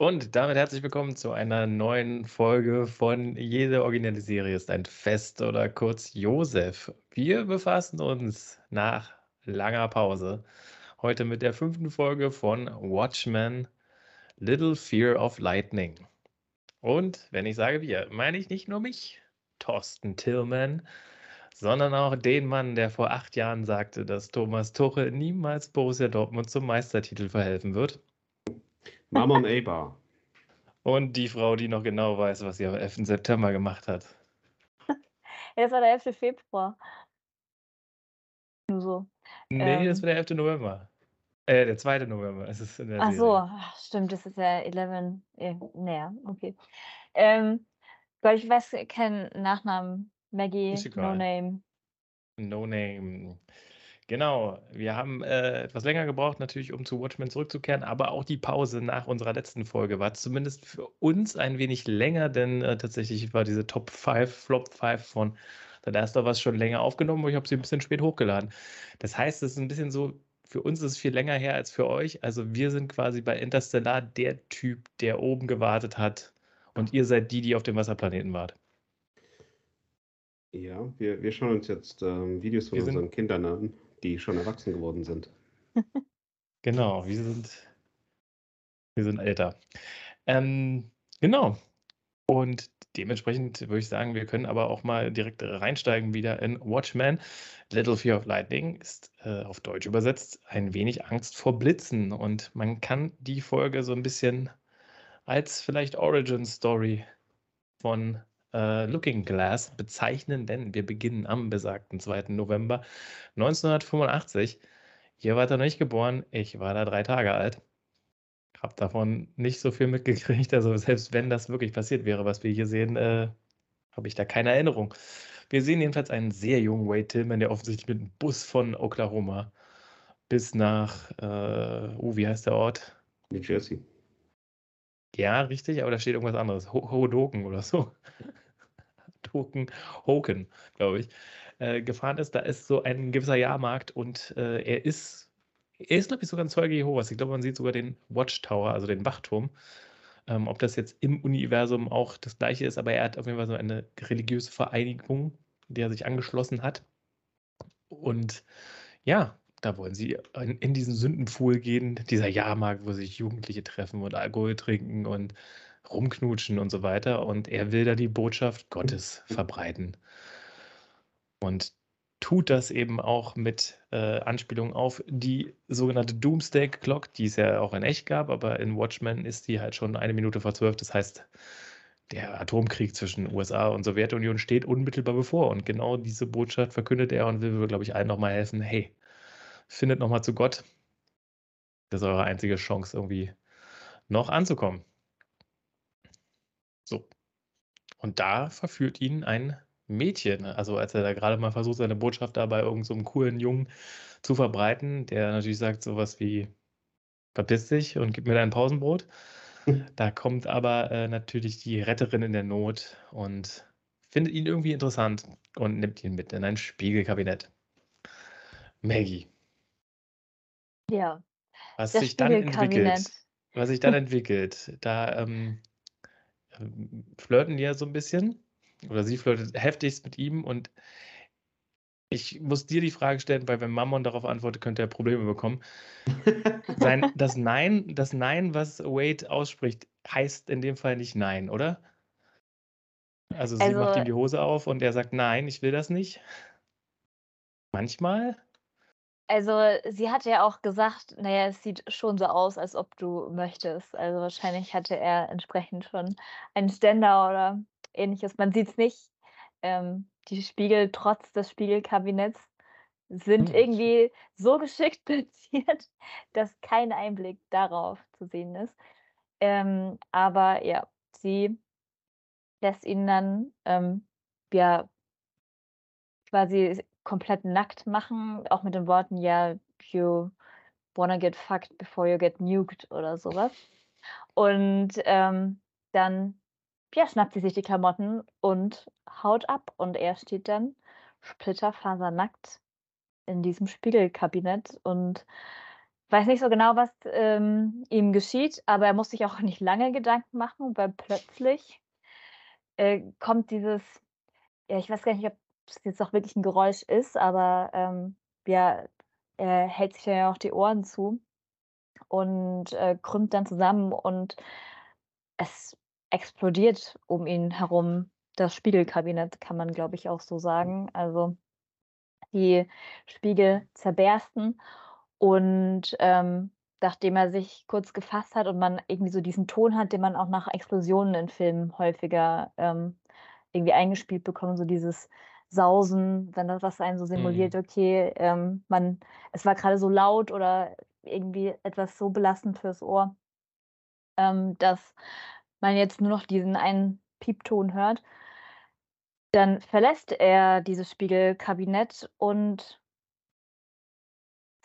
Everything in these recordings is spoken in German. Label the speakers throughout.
Speaker 1: Und damit herzlich willkommen zu einer neuen Folge von Jede originelle Serie ist ein Fest oder kurz Josef. Wir befassen uns nach langer Pause heute mit der fünften Folge von Watchmen Little Fear of Lightning. Und wenn ich sage wir, meine ich nicht nur mich, Thorsten Tillman, sondern auch den Mann, der vor acht Jahren sagte, dass Thomas Tuchel niemals Borussia Dortmund zum Meistertitel verhelfen wird.
Speaker 2: Mammon Eber.
Speaker 1: Und die Frau, die noch genau weiß, was sie am 11. September gemacht hat.
Speaker 3: Ja, das war der 11. Februar. Nur so.
Speaker 1: Nee, das
Speaker 3: Ähm.
Speaker 1: war der 11. November. Äh, der 2. November. Es ist in der
Speaker 3: Ach so, ach, stimmt, das ist ja 11. äh, Naja, okay. Ähm, Gott, ich weiß keinen Nachnamen. Maggie, No. Name.
Speaker 1: No Name. Genau, wir haben äh, etwas länger gebraucht, natürlich, um zu Watchmen zurückzukehren, aber auch die Pause nach unserer letzten Folge war zumindest für uns ein wenig länger, denn äh, tatsächlich war diese Top 5, Flop 5 von The Last of Us schon länger aufgenommen, aber ich habe sie ein bisschen spät hochgeladen. Das heißt, es ist ein bisschen so, für uns ist es viel länger her als für euch. Also wir sind quasi bei Interstellar der Typ, der oben gewartet hat und ihr seid die, die auf dem Wasserplaneten wart.
Speaker 2: Ja, wir, wir schauen uns jetzt ähm, Videos von
Speaker 1: Wir
Speaker 2: unseren Kindern an, die schon erwachsen geworden sind.
Speaker 1: Genau, wir sind, wir sind älter. Ähm, genau. Und dementsprechend würde ich sagen, wir können aber auch mal direkt reinsteigen wieder in Watchmen. Little Fear of Lightning ist äh, auf Deutsch übersetzt ein wenig Angst vor Blitzen. Und man kann die Folge so ein bisschen als vielleicht Origin Story von äh, Looking Glass bezeichnen, denn wir beginnen am besagten 2. November 1985. Ihr wart da noch nicht geboren, ich war da drei Tage alt. Hab davon nicht so viel mitgekriegt. Also selbst wenn das wirklich passiert wäre, was wir hier sehen, äh, habe ich da keine Erinnerung. Wir sehen jedenfalls einen sehr jungen Wade Tillman, der offensichtlich mit einem Bus von Oklahoma bis nach, äh, oh, wie heißt der Ort?
Speaker 2: New Jersey.
Speaker 1: Ja, richtig, aber da steht irgendwas anderes. Ho Hodoken oder so. Hoken, Hoken, glaube ich, äh, gefahren ist. Da ist so ein gewisser Jahrmarkt und äh, er ist, er ist, glaube ich, sogar ein Zeuge Jehovas. Ich glaube, man sieht sogar den Watchtower, also den Wachturm. Ähm, ob das jetzt im Universum auch das gleiche ist, aber er hat auf jeden Fall so eine religiöse Vereinigung, der er sich angeschlossen hat. Und ja, da wollen sie in, in diesen Sündenpfuhl gehen, dieser Jahrmarkt, wo sich Jugendliche treffen und Alkohol trinken und rumknutschen und so weiter. Und er will da die Botschaft Gottes verbreiten. Und tut das eben auch mit äh, Anspielung auf die sogenannte Doomsday Clock, die es ja auch in echt gab, aber in Watchmen ist die halt schon eine Minute vor zwölf. Das heißt, der Atomkrieg zwischen USA und Sowjetunion steht unmittelbar bevor. Und genau diese Botschaft verkündet er und will, glaube ich, allen nochmal helfen. Hey, findet nochmal zu Gott. Das ist eure einzige Chance, irgendwie noch anzukommen. So. Und da verführt ihn ein Mädchen. Also als er da gerade mal versucht, seine Botschaft da bei irgendeinem so coolen Jungen zu verbreiten, der natürlich sagt sowas wie, verpiss dich und gib mir dein Pausenbrot. Da kommt aber äh, natürlich die Retterin in der Not und findet ihn irgendwie interessant und nimmt ihn mit in ein Spiegelkabinett. Maggie,
Speaker 3: Ja,
Speaker 1: was sich dann entwickelt, was sich dann entwickelt, da ähm, ähm, flirten die ja so ein bisschen oder sie flirtet heftigst mit ihm und ich muss dir die Frage stellen, weil wenn Mammon darauf antwortet, könnte er Probleme bekommen. Sein, das Nein, das Nein, was Wade ausspricht, heißt in dem Fall nicht Nein, oder? Also sie
Speaker 3: Also-
Speaker 1: macht ihm die Hose auf und er sagt Nein, ich will das nicht. Manchmal?
Speaker 3: Also, sie hatte ja auch gesagt, naja, es sieht schon so aus, als ob du möchtest. Also wahrscheinlich hatte er entsprechend schon einen Ständer oder ähnliches. Man sieht es nicht. Ähm, die Spiegel, trotz des Spiegelkabinetts, sind
Speaker 1: Hm.
Speaker 3: irgendwie so geschickt platziert, dass kein Einblick darauf zu sehen ist. Ähm, aber ja, sie lässt ihn dann ähm, ja quasi komplett nackt machen, auch mit den Worten, ja, you wanna get fucked before you get nuked oder sowas. Und ähm, dann ja, schnappt sie sich die Klamotten und haut ab. Und er steht dann splitterfasernackt in diesem Spiegelkabinett und weiß nicht so genau, was ähm, ihm geschieht, aber er muss sich auch nicht lange Gedanken machen, weil plötzlich äh, kommt dieses, ja, ich weiß gar nicht, ob es jetzt auch wirklich ein Geräusch ist, aber ähm, ja, er hält sich ja auch die Ohren zu und äh, krümmt dann zusammen und es explodiert um ihn herum. Das Spiegelkabinett kann man, glaube ich, auch so sagen. Also die Spiegel zerbersten und ähm, nachdem er sich kurz gefasst hat und man irgendwie so diesen Ton hat, den man auch nach Explosionen in Filmen häufiger ähm, irgendwie eingespielt bekommt, so dieses Sausen, wenn das was einen so simuliert,
Speaker 1: Mhm.
Speaker 3: okay, ähm, man, es war gerade so laut oder irgendwie etwas so belastend fürs Ohr, ähm, dass man jetzt nur noch diesen einen Piepton hört. Dann verlässt er dieses Spiegelkabinett und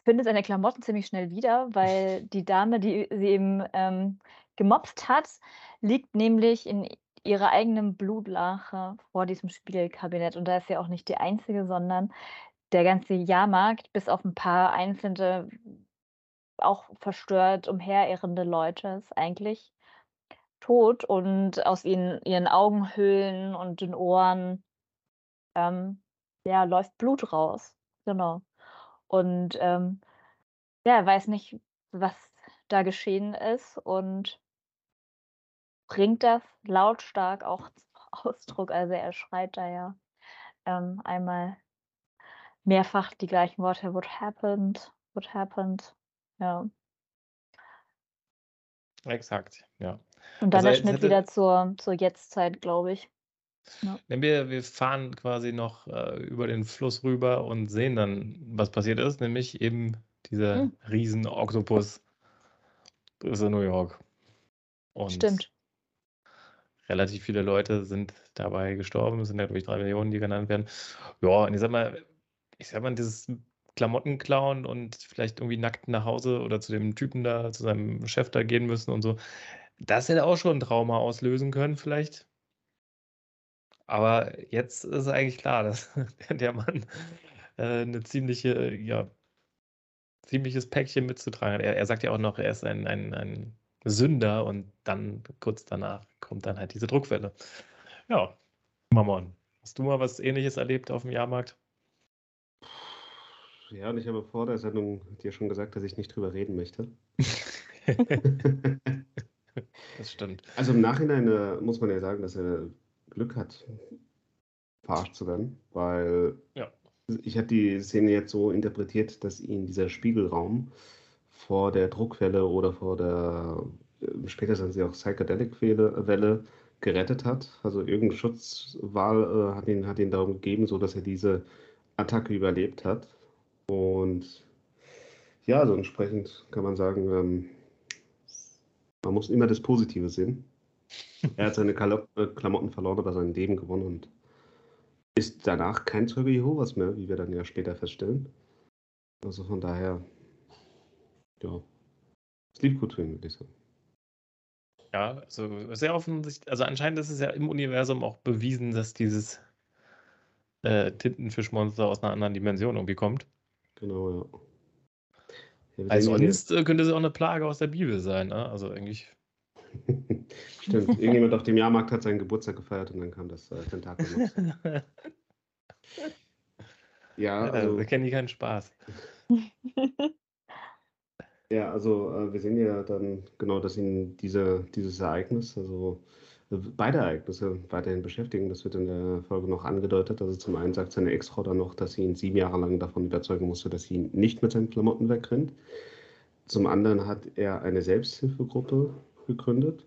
Speaker 3: findet seine Klamotten ziemlich schnell wieder, weil die Dame, die sie eben ähm, gemopst hat, liegt nämlich in ihrer eigenen Blutlache vor diesem Spiegelkabinett. Und da ist sie auch nicht die einzige, sondern der ganze Jahrmarkt, bis auf ein paar einzelne auch verstört umherirrende Leute, ist eigentlich tot und aus ihnen, ihren Augenhöhlen und den Ohren ähm, ja, läuft Blut raus. Genau. Und ähm, ja, er weiß nicht, was da geschehen ist und bringt das lautstark auch zum Ausdruck. Also er schreit da ja ähm, einmal mehrfach die gleichen Worte. What happened? What happened? Ja.
Speaker 1: Exakt, ja.
Speaker 3: Und dann
Speaker 1: Also
Speaker 3: der Schnitt
Speaker 1: hätte-
Speaker 3: wieder zur, zur Jetztzeit, glaube ich.
Speaker 1: Wenn wir, wir fahren quasi noch äh, über den Fluss rüber und sehen dann, was passiert ist, nämlich eben dieser
Speaker 3: Hm.
Speaker 1: riesen Oktopus ist in New York. Und
Speaker 3: Stimmt.
Speaker 1: Relativ viele Leute sind dabei gestorben. Es sind ja, glaube ich, drei Millionen, die genannt werden. Ja, und ich sag mal, ich sag mal, dieses Klamotten klauen und vielleicht irgendwie nackt nach Hause oder zu dem Typen da, zu seinem Chef da gehen müssen und so, das hätte auch schon ein Trauma auslösen können, vielleicht. Aber jetzt ist eigentlich klar, dass der Mann äh, eine ziemliche, ja, ziemliches Päckchen mitzutragen hat. Er, er sagt ja auch noch, er ist ein, ein, ein Sünder und dann kurz danach kommt dann halt diese Druckwelle. Ja, Mammon, hast du mal was ähnliches erlebt auf dem Jahrmarkt?
Speaker 2: Ja, und ich habe vor der Sendung dir schon gesagt, dass ich nicht drüber reden möchte.
Speaker 1: das stimmt.
Speaker 2: Also im Nachhinein äh, muss man ja sagen, dass er Glück hat, verarscht zu werden, weil
Speaker 1: Ja.
Speaker 2: ich habe die Szene jetzt so interpretiert, dass ihn dieser Spiegelraum vor der Druckwelle oder vor der, äh, später sind sie auch Psychedelic-Welle Welle gerettet hat. Also irgendein Schutzwahl äh, hat, ihn, hat ihn darum gegeben, so dass er diese Attacke überlebt hat. Und ja, also entsprechend kann man sagen, ähm, man muss immer das Positive sehen. Er hat seine äh, Klamotten verloren, aber sein Leben gewonnen und ist danach kein Zeuge Jehovas mehr, wie wir dann ja später feststellen. Also von daher, ja, es lief gut für ihn, würde ich sagen.
Speaker 1: Ja, also sehr offensichtlich, also anscheinend ist es ja im Universum auch bewiesen, dass dieses äh, Tintenfischmonster aus einer anderen Dimension irgendwie kommt.
Speaker 2: Genau, ja. ja
Speaker 1: Also sonst äh, könnte es auch eine Plage aus der Bibel sein, ne? Also eigentlich.
Speaker 2: Stimmt, irgendjemand auf dem Jahrmarkt hat seinen Geburtstag gefeiert und dann kam das äh, Tentakel. Ja,
Speaker 1: Ja,
Speaker 2: also,
Speaker 1: da kennen die keinen Spaß.
Speaker 2: Ja, also äh, wir sehen ja dann genau, dass ihn diese, dieses Ereignis, also äh, beide Ereignisse weiterhin beschäftigen. Das wird in der Folge noch angedeutet. Also zum einen sagt seine Ex-Frau dann noch, dass sie ihn sieben Jahre lang davon überzeugen musste, dass sie ihn nicht mit seinen Klamotten wegrennt. Zum anderen hat er eine Selbsthilfegruppe gegründet.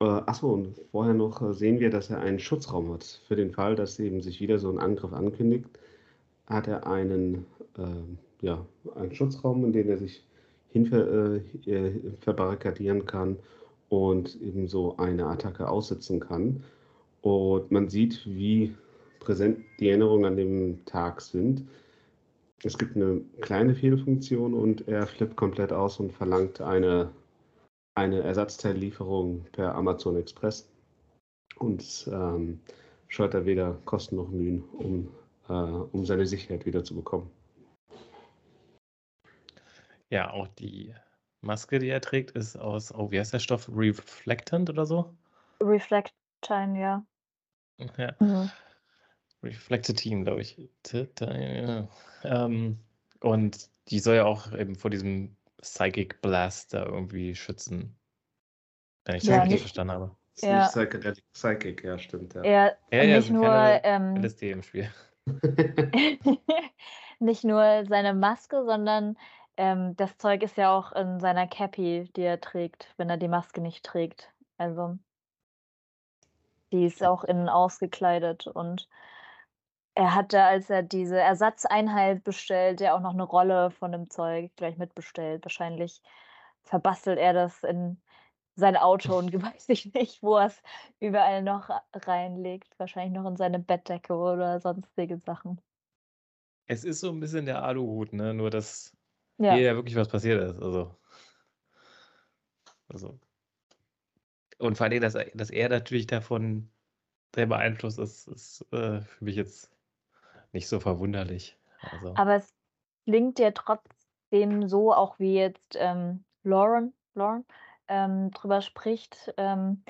Speaker 2: Äh, achso, und vorher noch äh, sehen wir, dass er einen Schutzraum hat. Für den Fall, dass eben sich wieder so ein Angriff ankündigt, hat er einen, äh, ja, einen Schutzraum, in den er sich hin ver, äh, äh, verbarrikadieren kann und eben so eine Attacke aussitzen kann. Und man sieht, wie präsent die Erinnerungen an dem Tag sind. Es gibt eine kleine Fehlfunktion und er flippt komplett aus und verlangt eine, eine Ersatzteillieferung per Amazon Express und ähm, scheut er weder Kosten noch Mühen, um, äh, um seine Sicherheit wieder zu bekommen.
Speaker 1: Ja, auch die Maske, die er trägt, ist aus, oh, wie heißt der Stoff? Reflectant oder so?
Speaker 3: Reflectine, ja.
Speaker 1: Ja.
Speaker 3: Mhm.
Speaker 1: Reflectitine, glaube ich. Ähm, und die soll ja auch eben vor diesem Psychic Blast da irgendwie schützen. Wenn ich das
Speaker 3: Ja,
Speaker 1: richtig
Speaker 3: nicht-
Speaker 1: verstanden habe.
Speaker 2: Ist
Speaker 3: Ja.
Speaker 2: nicht Psychedelic Psychic, ja, stimmt, ja.
Speaker 3: Er
Speaker 1: Ja, ja,
Speaker 3: nicht nur ähm,
Speaker 1: LSD im Spiel.
Speaker 3: nicht nur seine Maske, sondern ähm, das Zeug ist ja auch in seiner Cappy, die er trägt, wenn er die Maske nicht trägt. Also die ist auch innen ausgekleidet und er hatte, als er diese Ersatzeinheit bestellt, ja auch noch eine Rolle von dem Zeug gleich mitbestellt. Wahrscheinlich verbastelt er das in sein Auto und weiß ich nicht, wo er es überall noch reinlegt. Wahrscheinlich noch in seine Bettdecke oder sonstige Sachen.
Speaker 1: Es ist so ein bisschen der Aluhut, ne? Nur dass
Speaker 3: Ja.
Speaker 1: hier ja wirklich was passiert ist. Also, also. Und vor allem, dass, er- dass er natürlich davon sehr beeinflusst ist, ist äh, für mich jetzt nicht so verwunderlich. Also,
Speaker 3: Aber es klingt ja trotzdem so, auch wie jetzt ähm, Lauren, Lauren ähm, drüber spricht, ähm,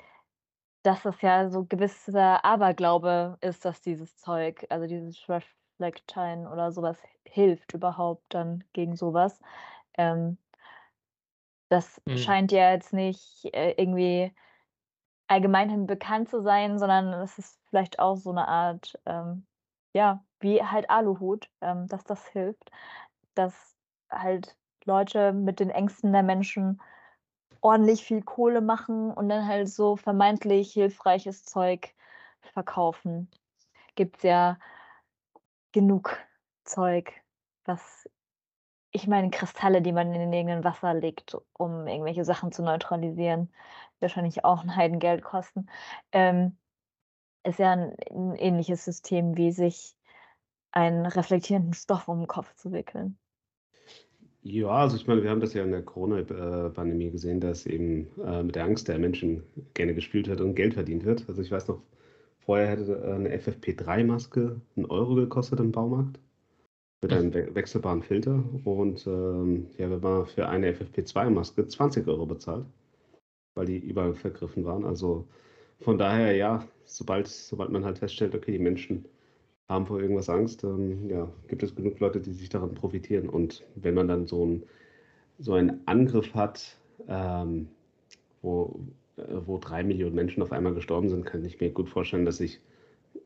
Speaker 3: dass es ja so gewisser Aberglaube ist, dass dieses Zeug, also dieses Reflectine oder sowas hilft überhaupt dann gegen sowas. Ähm, das
Speaker 1: Mhm.
Speaker 3: scheint ja jetzt nicht äh, irgendwie allgemeinhin bekannt zu sein, sondern es ist vielleicht auch so eine Art, ähm, ja, wie halt Aluhut, ähm, dass das hilft, dass halt Leute mit den Ängsten der Menschen ordentlich viel Kohle machen und dann halt so vermeintlich hilfreiches Zeug verkaufen. Gibt's ja genug Zeug, was ich meine, Kristalle, die man in irgendein Wasser legt, um irgendwelche Sachen zu neutralisieren, wahrscheinlich auch ein Heidengeld kosten. Ähm, ist ja ein, ein ähnliches System, wie sich einen reflektierenden Stoff um den Kopf zu wickeln.
Speaker 2: Ja, also ich meine, wir haben das ja in der Corona-Pandemie gesehen, dass eben äh, mit der Angst der Menschen gerne gespielt wird und Geld verdient wird. Also ich weiß noch, vorher hätte äh, eine FFP3-Maske einen Euro gekostet im Baumarkt mit einem we wechselbaren Filter. Und ähm, ja, wir haben für eine FFP2-Maske 20 Euro bezahlt, weil die überall vergriffen waren. Also von daher, ja, sobald, sobald man halt feststellt, okay, die Menschen haben vor irgendwas Angst, ähm, ja, gibt es genug Leute, die sich daran profitieren. Und wenn man dann so, ein, so einen Angriff hat, ähm, wo, wo drei Millionen Menschen auf einmal gestorben sind, kann ich mir gut vorstellen, dass sich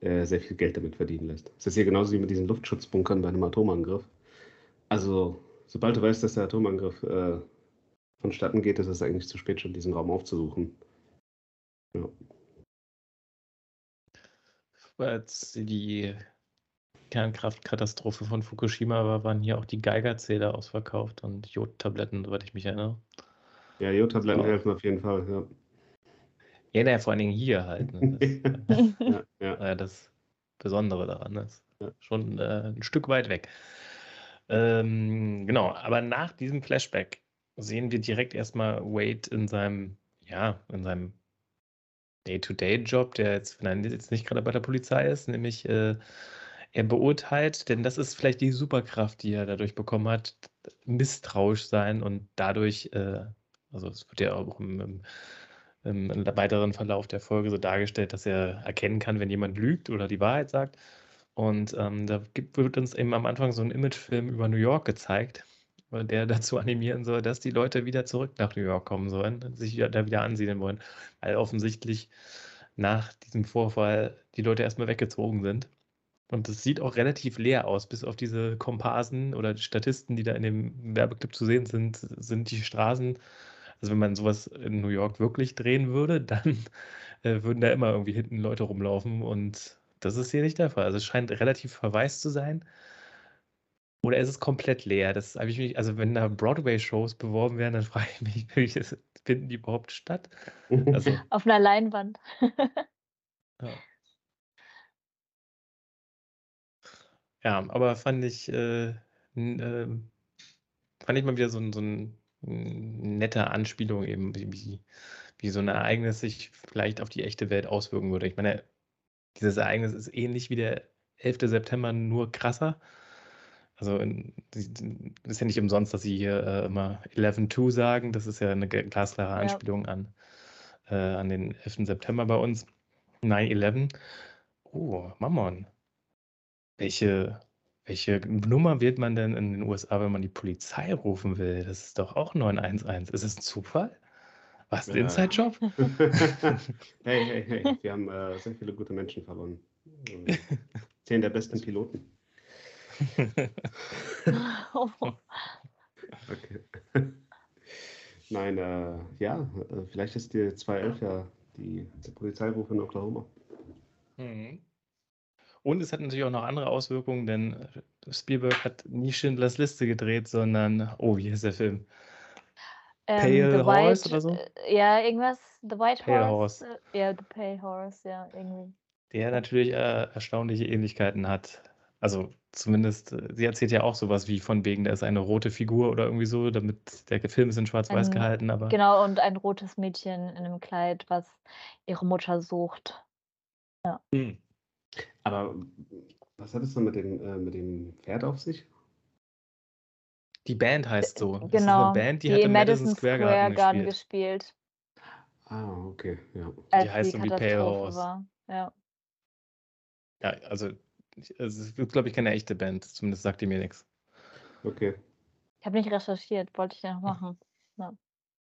Speaker 2: äh, sehr viel Geld damit verdienen lässt. Das ist hier genauso wie mit diesen Luftschutzbunkern bei einem Atomangriff. Also, sobald du weißt, dass der Atomangriff äh, vonstatten geht, ist es eigentlich zu spät, schon diesen Raum aufzusuchen. Ja.
Speaker 1: als die Kernkraftkatastrophe von Fukushima war, waren hier auch die Geigerzähler ausverkauft und Jodtabletten, soweit ich mich erinnere.
Speaker 2: Ja, Jodtabletten helfen auf jeden Fall. Ja.
Speaker 1: Ja, naja, vor allen Dingen hier halt. Ne? Das,
Speaker 2: ja, ja.
Speaker 1: äh, das Besondere daran ist
Speaker 2: Ja.
Speaker 1: schon äh, ein Stück weit weg. Ähm, genau, aber nach diesem Flashback sehen wir direkt erstmal Wade in seinem, ja, in seinem Day-to-Day-Job, der jetzt, wenn er jetzt nicht gerade bei der Polizei ist, nämlich äh, er beurteilt, denn das ist vielleicht die Superkraft, die er dadurch bekommen hat, misstrauisch sein und dadurch, äh, also es wird ja auch im, im, im weiteren Verlauf der Folge so dargestellt, dass er erkennen kann, wenn jemand lügt oder die Wahrheit sagt. Und ähm, da gibt, wird uns eben am Anfang so ein Imagefilm über New York gezeigt, der dazu animieren soll, dass die Leute wieder zurück nach New York kommen sollen, sich da wieder ansiedeln wollen, weil offensichtlich nach diesem Vorfall die Leute erstmal weggezogen sind. Und es sieht auch relativ leer aus, bis auf diese Komparsen oder Statisten, die da in dem Werbeclip zu sehen sind, sind die Straßen. Also wenn man sowas in New York wirklich drehen würde, dann äh, würden da immer irgendwie hinten Leute rumlaufen und das ist hier nicht der Fall. Also es scheint relativ verwaist zu sein. Oder ist es komplett leer? Das habe ich mich, also wenn da Broadway-Shows beworben werden, dann frage ich mich, wie das, finden die überhaupt statt? Also,
Speaker 3: Auf einer Leinwand.
Speaker 1: ja. Ja, aber fand ich, äh, ähm, fand ich mal wieder so, ein- so ein nette Anspielung eben, wie, wie, so ein Ereignis sich vielleicht auf die echte Welt auswirken würde. Ich meine, dieses Ereignis ist ähnlich wie der 11. September, nur krasser. Also ist ja nicht umsonst, dass sie hier äh, immer 11-2 sagen. Das ist ja eine glasklare
Speaker 3: Ja.
Speaker 1: Anspielung an, äh, an den 11. September bei uns. 9-11. Oh, Mammon. Welche, welche Nummer wählt man denn in den USA, wenn man die Polizei rufen will? Das ist doch auch 911. Ist es ein Zufall? Was, ein
Speaker 2: Ja.
Speaker 1: Inside-Job?
Speaker 2: hey, hey, hey, wir haben äh, sehr viele gute Menschen verloren. Zehn der besten Piloten. Okay. Nein, äh, ja, äh, vielleicht ist die 211 ja die, der Polizeiruf in Oklahoma.
Speaker 1: Mhm. Und es hat natürlich auch noch andere Auswirkungen, denn äh, Spielberg hat nie Schindlers Liste gedreht, sondern, oh, wie heißt der Film?
Speaker 3: Ähm,
Speaker 1: Pale
Speaker 3: The
Speaker 1: Horse
Speaker 3: White,
Speaker 1: oder so?
Speaker 3: äh, Ja, irgendwas. The White
Speaker 1: Pale
Speaker 3: Horse.
Speaker 1: Horse.
Speaker 3: äh, Ja, The Pale Horse, ja, irgendwie.
Speaker 1: Der natürlich äh, erstaunliche Ähnlichkeiten hat. Also zumindest, sie erzählt ja auch sowas wie von wegen, da ist eine rote Figur oder irgendwie so, damit der Film ist in schwarz-weiß
Speaker 3: Ein-
Speaker 1: gehalten, aber
Speaker 3: Genau, und ein rotes Mädchen in einem Kleid, was ihre Mutter sucht.
Speaker 1: Hm.
Speaker 2: Aber was hat es dann mit dem, äh, mit dem Pferd auf sich?
Speaker 1: die Band heißt so. Das ist
Speaker 3: Genau,
Speaker 1: eine Band, die,
Speaker 3: die
Speaker 1: hat
Speaker 3: im Madison
Speaker 1: Madison Square
Speaker 3: Square
Speaker 1: Garden
Speaker 3: Garden
Speaker 1: gespielt.
Speaker 3: gespielt,
Speaker 2: Ah, okay, ja.
Speaker 3: als
Speaker 1: heißt
Speaker 3: die
Speaker 1: so wie Pale
Speaker 3: Katastrophe
Speaker 1: Horse.
Speaker 3: war. Ja.
Speaker 1: Ja, also ich- es ist, glaube ich, keine echte Band. Zumindest sagt die mir nichts.
Speaker 2: Okay.
Speaker 3: Ich habe nicht recherchiert, wollte ich ja noch machen.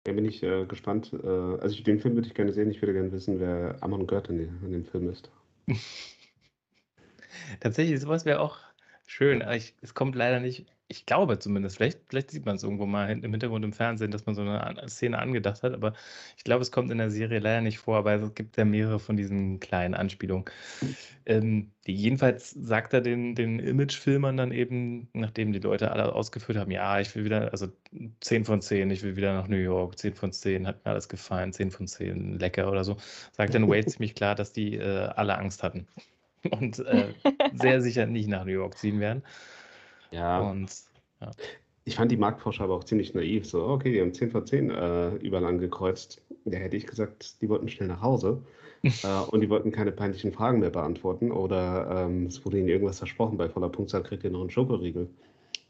Speaker 2: Da bin ich äh, gespannt. Äh, also ich, den Film würde ich gerne sehen. Ich würde gerne wissen, wer Amon Gert in, dem- in dem Film ist.
Speaker 1: Tatsächlich, sowas wäre auch schön. aber Ich, es kommt leider nicht, ich glaube zumindest, vielleicht, vielleicht sieht man es irgendwo mal im Hintergrund im Fernsehen, dass man so eine An- Szene angedacht hat, aber ich glaube, es kommt in der Serie leider nicht vor, aber es gibt ja mehrere von diesen kleinen Anspielungen. Ähm, jedenfalls sagt er den, den Imagefilmern dann eben, nachdem die Leute alle ausgeführt haben, ja, ich will wieder, also 10 von 10, ich will wieder nach New York, 10 von 10, hat mir alles gefallen, 10 von 10, lecker oder so, sagt dann Wade ziemlich klar, dass die äh, alle Angst hatten und äh, sehr sicher nicht nach New York ziehen werden.
Speaker 2: Ja,
Speaker 1: Und
Speaker 2: ich fand die Marktforscher aber auch ziemlich naiv. So, okay, die haben 10 von 10 äh, überall angekreuzt. Da hätte ich gesagt, die wollten schnell nach Hause. äh, und die wollten keine peinlichen Fragen mehr beantworten. Oder ähm, es wurde ihnen irgendwas versprochen. Bei voller Punktzahl kriegt ihr noch einen Schokoriegel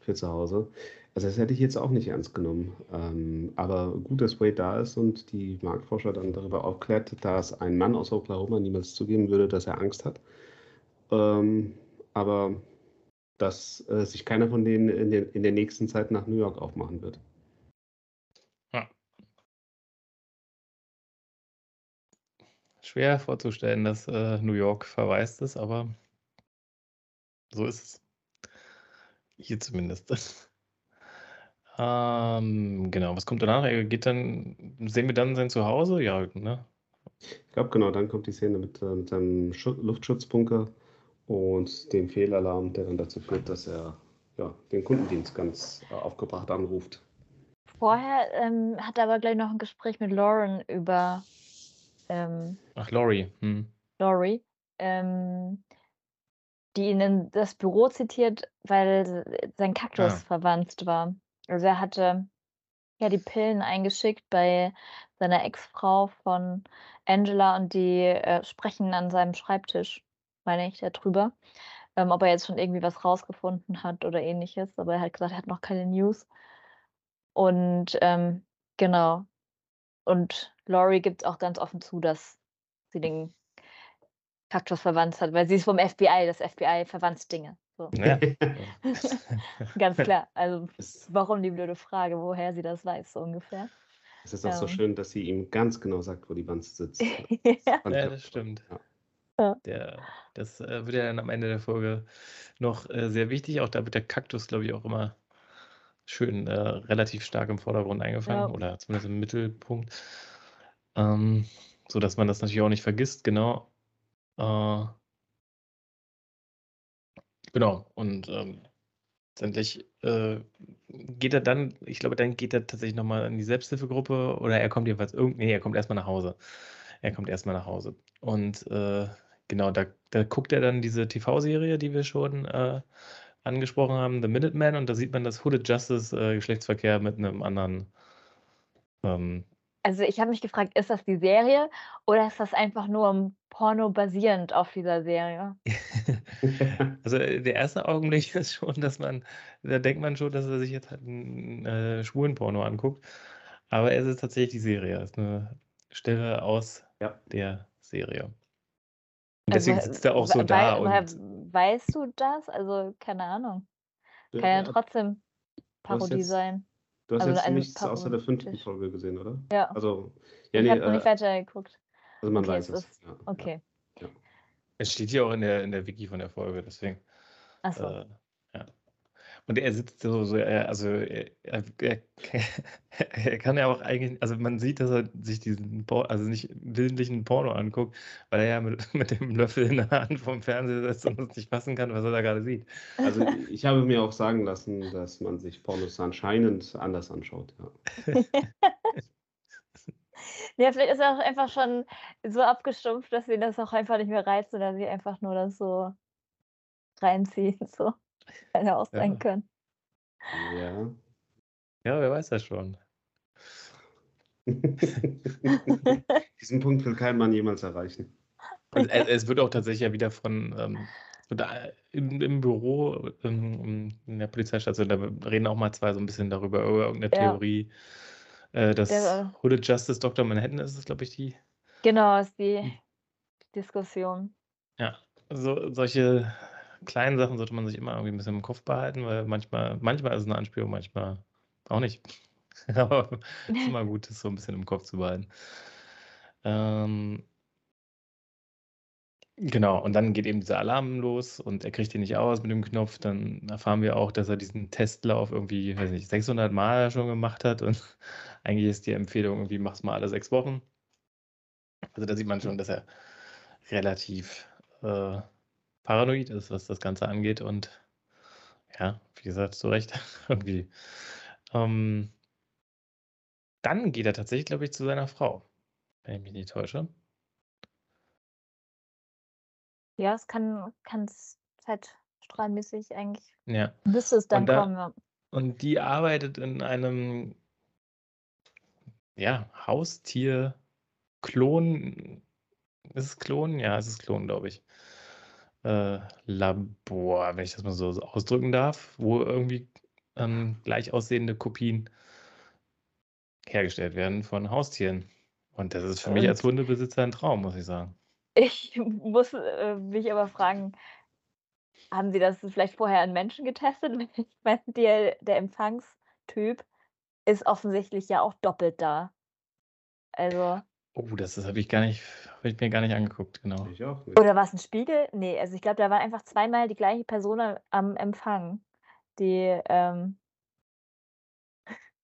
Speaker 2: für zu Hause. Also das hätte ich jetzt auch nicht ernst genommen. Ähm, aber gut, dass Wade da ist und die Marktforscher dann darüber aufklärt, dass ein Mann aus Oklahoma niemals zugeben würde, dass er Angst hat. Ähm, aber dass äh, sich keiner von denen in, den, in der nächsten Zeit nach New York aufmachen wird.
Speaker 1: schwer vorzustellen, dass äh, New York verwaist ist, aber so ist es. Hier zumindest. ähm, genau, was kommt danach? Er geht dann, sehen wir dann sein Zuhause? Ja, ne?
Speaker 2: Ich glaube, genau, dann kommt die Szene mit, äh, mit seinem Schu Luftschutzbunker und dem Fehlalarm, der dann dazu führt, dass er ja, den Kundendienst ganz äh, aufgebracht anruft.
Speaker 3: Vorher ähm, hat er aber gleich noch ein Gespräch mit Lauren über ähm,
Speaker 1: Ach, Laurie. Hm.
Speaker 3: Laurie, ähm, die ihn in das Büro zitiert, weil sein Kaktus
Speaker 1: Ah.
Speaker 3: verwandt war. Also er hatte ja die Pillen eingeschickt bei seiner Ex-Frau von Angela und die äh, sprechen an seinem Schreibtisch, meine ich, darüber, ähm, ob er jetzt schon irgendwie was rausgefunden hat oder ähnliches. Aber er hat gesagt, er hat noch keine News. Und ähm, genau. Und Laurie gibt auch ganz offen zu, dass sie den Kaktus verwandt hat, weil sie ist vom FBI. Das FBI verwandt Dinge. So,
Speaker 1: Ja.
Speaker 3: ganz klar. Also, warum die blöde Frage, woher sie das weiß, so ungefähr.
Speaker 2: es ist auch so
Speaker 3: Ähm.
Speaker 2: schön, dass sie ihm ganz genau sagt, wo die Wanze sitzt.
Speaker 3: ja.
Speaker 1: Ja, das stimmt.
Speaker 2: Ja.
Speaker 3: Ja.
Speaker 1: Der, das äh, wird ja dann am Ende der Folge noch äh, sehr wichtig. Auch da wird der Kaktus, glaube ich, auch immer schön äh, relativ stark im Vordergrund eingefangen
Speaker 3: Ja.
Speaker 1: oder zumindest im Mittelpunkt. Ähm, so dass man das natürlich auch nicht vergisst, genau. Äh, genau, und ähm, letztendlich äh, geht er dann, ich glaube, dann geht er tatsächlich nochmal in die Selbsthilfegruppe oder er kommt jedenfalls irgendwie, nee, er kommt erstmal nach Hause. Er kommt erstmal nach Hause. Und äh, genau, da, da guckt er dann diese TV-Serie, die wir schon äh, angesprochen haben, The Minuteman, und da sieht man, dass Hooded Justice äh, Geschlechtsverkehr mit einem anderen ähm,
Speaker 3: Also, ich habe mich gefragt, ist das die Serie oder ist das einfach nur 'n Porno basierend auf dieser Serie?
Speaker 1: Also, äh, der erste Augenblick ist schon, dass man da denkt man schon, dass er sich jetzt halt 'n, äh, schwulen Porno anguckt. Aber es ist tatsächlich die Serie. Es ist 'ne Stelle aus
Speaker 2: Ja.
Speaker 1: der Serie. Und
Speaker 3: Also,
Speaker 1: deswegen
Speaker 3: äh,
Speaker 1: sitzt er auch so da und
Speaker 3: weißt du das? Also, keine Ahnung. Kann ja
Speaker 2: ja.
Speaker 3: trotzdem Parodie
Speaker 2: jetzt
Speaker 3: sein.
Speaker 2: du hast
Speaker 3: Also,
Speaker 2: jetzt nichts außer der 5.
Speaker 3: parodisch.
Speaker 2: Folge gesehen, oder?
Speaker 3: Ja.
Speaker 2: Also, ja,
Speaker 3: Ich
Speaker 2: ne,
Speaker 3: habe noch nicht
Speaker 2: äh,
Speaker 3: weitergeguckt.
Speaker 2: also man
Speaker 3: Okay,
Speaker 2: weiß
Speaker 3: es ist
Speaker 2: Ja,
Speaker 3: okay.
Speaker 2: ja.
Speaker 1: es steht hier auch in der in der Wiki von der Folge, deswegen,
Speaker 3: Ach so.
Speaker 1: äh. Und er sitzt so so er also, er er er kann ja auch eigentlich also, man sieht, dass er sich diesen Por also, nicht willentlich 'n Porno anguckt, weil er ja mit mit dem Löffel in der Hand vorm Fernseher sitzt und es nicht fassen kann, was er da grade sieht.
Speaker 2: Also, ich habe mir auch sagen lassen, dass man sich Pornos anscheinend anders anschaut, ja.
Speaker 3: Ja, vielleicht ist er auch einfach schon so abgestumpft, dass ihn das auch einfach nicht mehr reizt oder sie einfach nur das so reinziehen, so. Hätte ja auch sein
Speaker 1: Ja.
Speaker 3: können.
Speaker 2: Ja.
Speaker 1: Ja, wer weiß das schon.
Speaker 2: Diesen Punkt will kein Mann jemals erreichen.
Speaker 1: Und es es wird auch tatsächlich ja wieder von, ähm da im im Büro, ähm, in der Polizeistation, da reden auch mal 2 so 'n bisschen darüber, über irgend 'ne
Speaker 3: Ja.
Speaker 1: Theorie, äh, dass
Speaker 3: Der
Speaker 1: Hooded Justice Dr. Manhattan ist es, glaube ich, die
Speaker 3: Genau, ist die
Speaker 1: Hm.
Speaker 3: Diskussion.
Speaker 1: Ja, so solche kleinen Sachen sollte man sich immer irgendwie 'n bisschen im Kopf behalten, weil manchmal manchmal ist es 'ne Anspielung, manchmal auch nicht. Aber ist immer gut, das so 'n bisschen im Kopf zu behalten. Ähm Genau, und dann geht eben dieser Alarm los und er kriegt den nicht aus mit dem Knopf. Dann erfahren wir auch, dass er diesen Testlauf irgendwie, weiß nicht, 600 Mal schon gemacht hat und eigentlich ist die Empfehlung irgendwie: „Mach's mal alle 6 Wochen.“ Also, da sieht man schon, dass er relativ, äh, paranoid ist, was das Ganze angeht und ja, wie gesagt, zu Recht irgendwie. Ähm dann geht er tatsächlich, glaube ich, zu seiner Frau, wenn ich mich nicht täusche.
Speaker 3: Ja, es kann kann's zeitstrahlmäßig eigentlich
Speaker 1: Ja.
Speaker 3: müsste es dann
Speaker 1: Und da
Speaker 3: kommen, ja.
Speaker 1: und die arbeitet in einem ja, Haustier-Klon ist es Klon? Ja, es ist Klon, glaube ich. Äh, Labor, wenn ich das mal so ausdrücken darf, wo irgendwie, ähm, gleich aussehende Kopien hergestellt werden von Haustieren. Und das ist für mich als
Speaker 3: Und
Speaker 1: Hundebesitzer 'n Traum, muss ich sagen.
Speaker 3: Ich muss, äh, mich aber fragen, haben Sie das vielleicht vorher an Menschen getestet? Ich meine, der der Empfangstyp ist offensichtlich ja auch doppelt da. Also
Speaker 1: Oh, das das habe ich gar nicht habe ich mir gar nicht angeguckt, genau.
Speaker 2: Ich auch nicht.
Speaker 3: Oder war's 'n Spiegel? Ne, also, ich glaube, da war einfach zweimal die gleiche Person am Empfang, die, ähm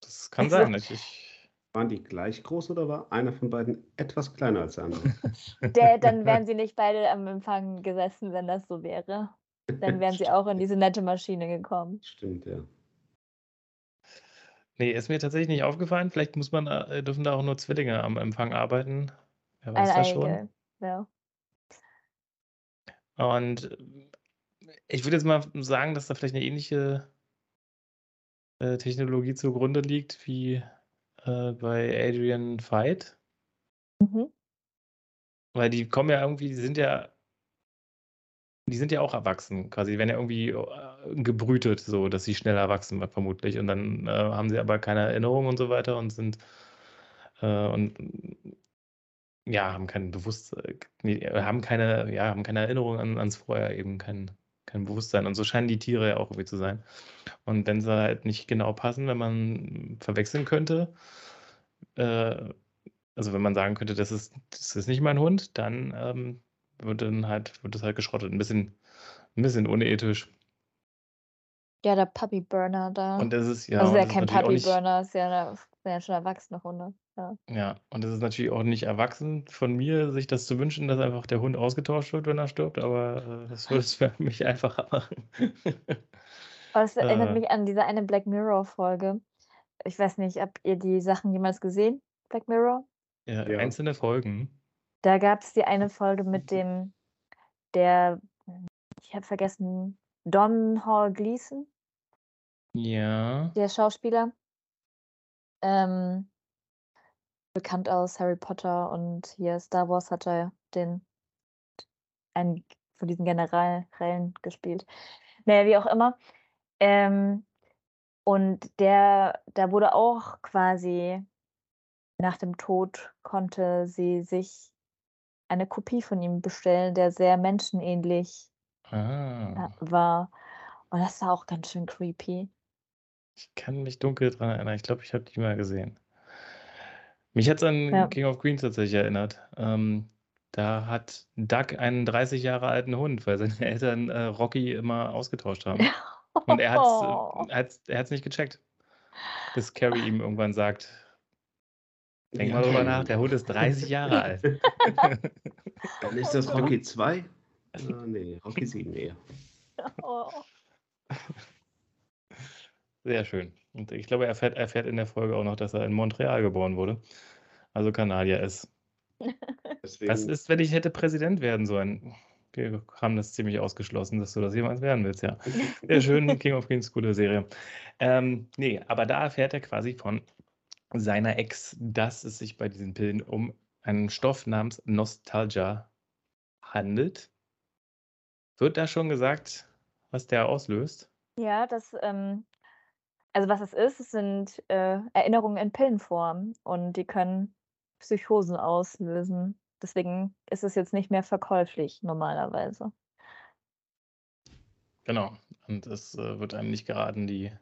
Speaker 1: Das kann
Speaker 3: also
Speaker 1: sein. Ich ich
Speaker 2: Waren die gleich groß oder war einer von beiden etwas kleiner als der andere?
Speaker 3: Der dann wären sie nicht beide am Empfang gesessen, wenn das so wäre. Dann wären sie auch in diese nette Maschine gekommen.
Speaker 2: Stimmt, ja.
Speaker 1: Ne, ist mir tatsächlich nicht aufgefallen. Vielleicht muss man äh, dürfen da auch nur Zwillinge am Empfang arbeiten. Wer weiß das schon.
Speaker 3: Ja.
Speaker 1: Und ich würde jetzt mal sagen, dass da vielleicht 'ne ähnliche äh, Technologie zugrunde liegt wie, äh, bei Adrian Veidt.
Speaker 3: Mhm.
Speaker 1: Weil die kommen ja irgendwie die sind ja die sind ja auch erwachsen quasi. Die werden ja irgendwie, äh, gebrütet, so dass sie schneller wachsen vermutlich. Und dann, äh, haben sie aber keine Erinnerung und so weiter und sind, äh und ja, haben kein Bewusst äh, ne, haben keine ja, haben keine Erinnerung an ans Vorher eben, kein kein Bewusstsein. Und so scheinen die Tiere ja auch irgendwie zu sein. Und wenn sie halt nicht genau passen, wenn man verwechseln könnte, äh also, wenn man sagen könnte: „Das ist das ist nicht mein Hund“, dann, ähm, wird dann halt wird das halt geschrottet. 'N bisschen 'n bisschen unethisch.
Speaker 3: Ja, der Puppy Burner da.
Speaker 1: Und das ist ja
Speaker 3: Also, ja kein Puppy Burner, ist ja 'ne sind ja schon erwachsene Hunde, ja.
Speaker 1: Ja, und das ist natürlich auch nicht erwachsen von mir, sich das zu wünschen, dass einfach der Hund ausgetauscht wird, wenn er stirbt, aber, äh, das würde es für mich einfacher machen.
Speaker 3: Aber das erinnert
Speaker 1: Äh.
Speaker 3: mich an diese eine Black Mirror Folge. Ich weiß nicht, habt ihr die Sachen jemals gesehen, Black Mirror?
Speaker 1: Ja,
Speaker 2: Ja.
Speaker 1: einzelne Folgen.
Speaker 3: Da gab's die eine Folge mit dem der ich habe vergessen, Domhnall Gleeson?
Speaker 1: Ja.
Speaker 3: Der Schauspieler. Ähm bekannt aus Harry Potter und hier Star Wars hat er den einen von diesen Generalen gespielt. Naja, wie auch immer. Ähm, und der, da wurde auch quasi nach dem Tod konnte sie sich eine Kopie von ihm bestellen, der sehr menschenähnlich
Speaker 1: Ah.
Speaker 3: war. Und das war auch ganz schön creepy.
Speaker 1: Ich kann mich dunkel dran erinnern. Ich glaube, ich habe die mal gesehen. Mich hat es an
Speaker 3: Ja.
Speaker 1: King of Queens tatsächlich erinnert. Ähm, da hat Doug einen 30 Jahre alten Hund, weil seine Eltern äh, Rocky immer ausgetauscht haben. Und er hat
Speaker 3: Oh.
Speaker 1: es hat's, er hat's nicht gecheckt, bis Carrie ihm irgendwann sagt, denk mal drüber nach, der Hund ist 30 Jahre alt.
Speaker 2: Dann ist das Rocky 2? Ah, nee, Rocky 7 eher.
Speaker 3: Oh.
Speaker 1: Sehr schön. Und ich glaube, er erfährt, erfährt in der Folge auch noch, dass er in Montreal geboren wurde. Also Kanadier ist.
Speaker 2: Deswegen,
Speaker 1: Was ist, wenn ich hätte Präsident werden sollen? Wir haben das ziemlich ausgeschlossen, dass du das jemals werden willst, ja. Sehr schön, King of Queens, gute Serie. Ähm, nee, aber da erfährt er quasi von seiner Ex, dass es sich bei diesen Pillen um einen Stoff namens Nostalgia handelt. Wird da schon gesagt, was der auslöst?
Speaker 3: Ja, das, ähm, also was es ist, es sind äh, Erinnerungen in Pillenform und die können Psychosen auslösen. Deswegen ist es jetzt nicht mehr verkäuflich normalerweise.
Speaker 1: Genau. Und es äh, wird einem nicht geraten, die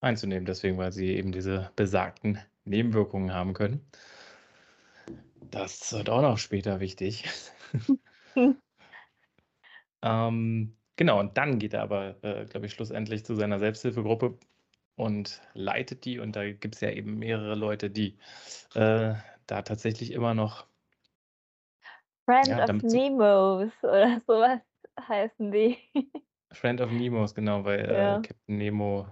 Speaker 1: einzunehmen, deswegen, weil sie eben diese besagten Nebenwirkungen haben können. Das wird auch noch später wichtig. ähm, genau, und dann geht er aber, äh, glaube ich, schlussendlich zu seiner Selbsthilfegruppe und leitet die. Und da gibt es ja eben mehrere Leute, die äh, da tatsächlich immer noch
Speaker 3: Friend
Speaker 1: Ja,
Speaker 3: of Nemos oder sowas heißen die.
Speaker 1: Friend of Nemos, genau, weil äh,
Speaker 3: Ja.
Speaker 1: Captain Nemo,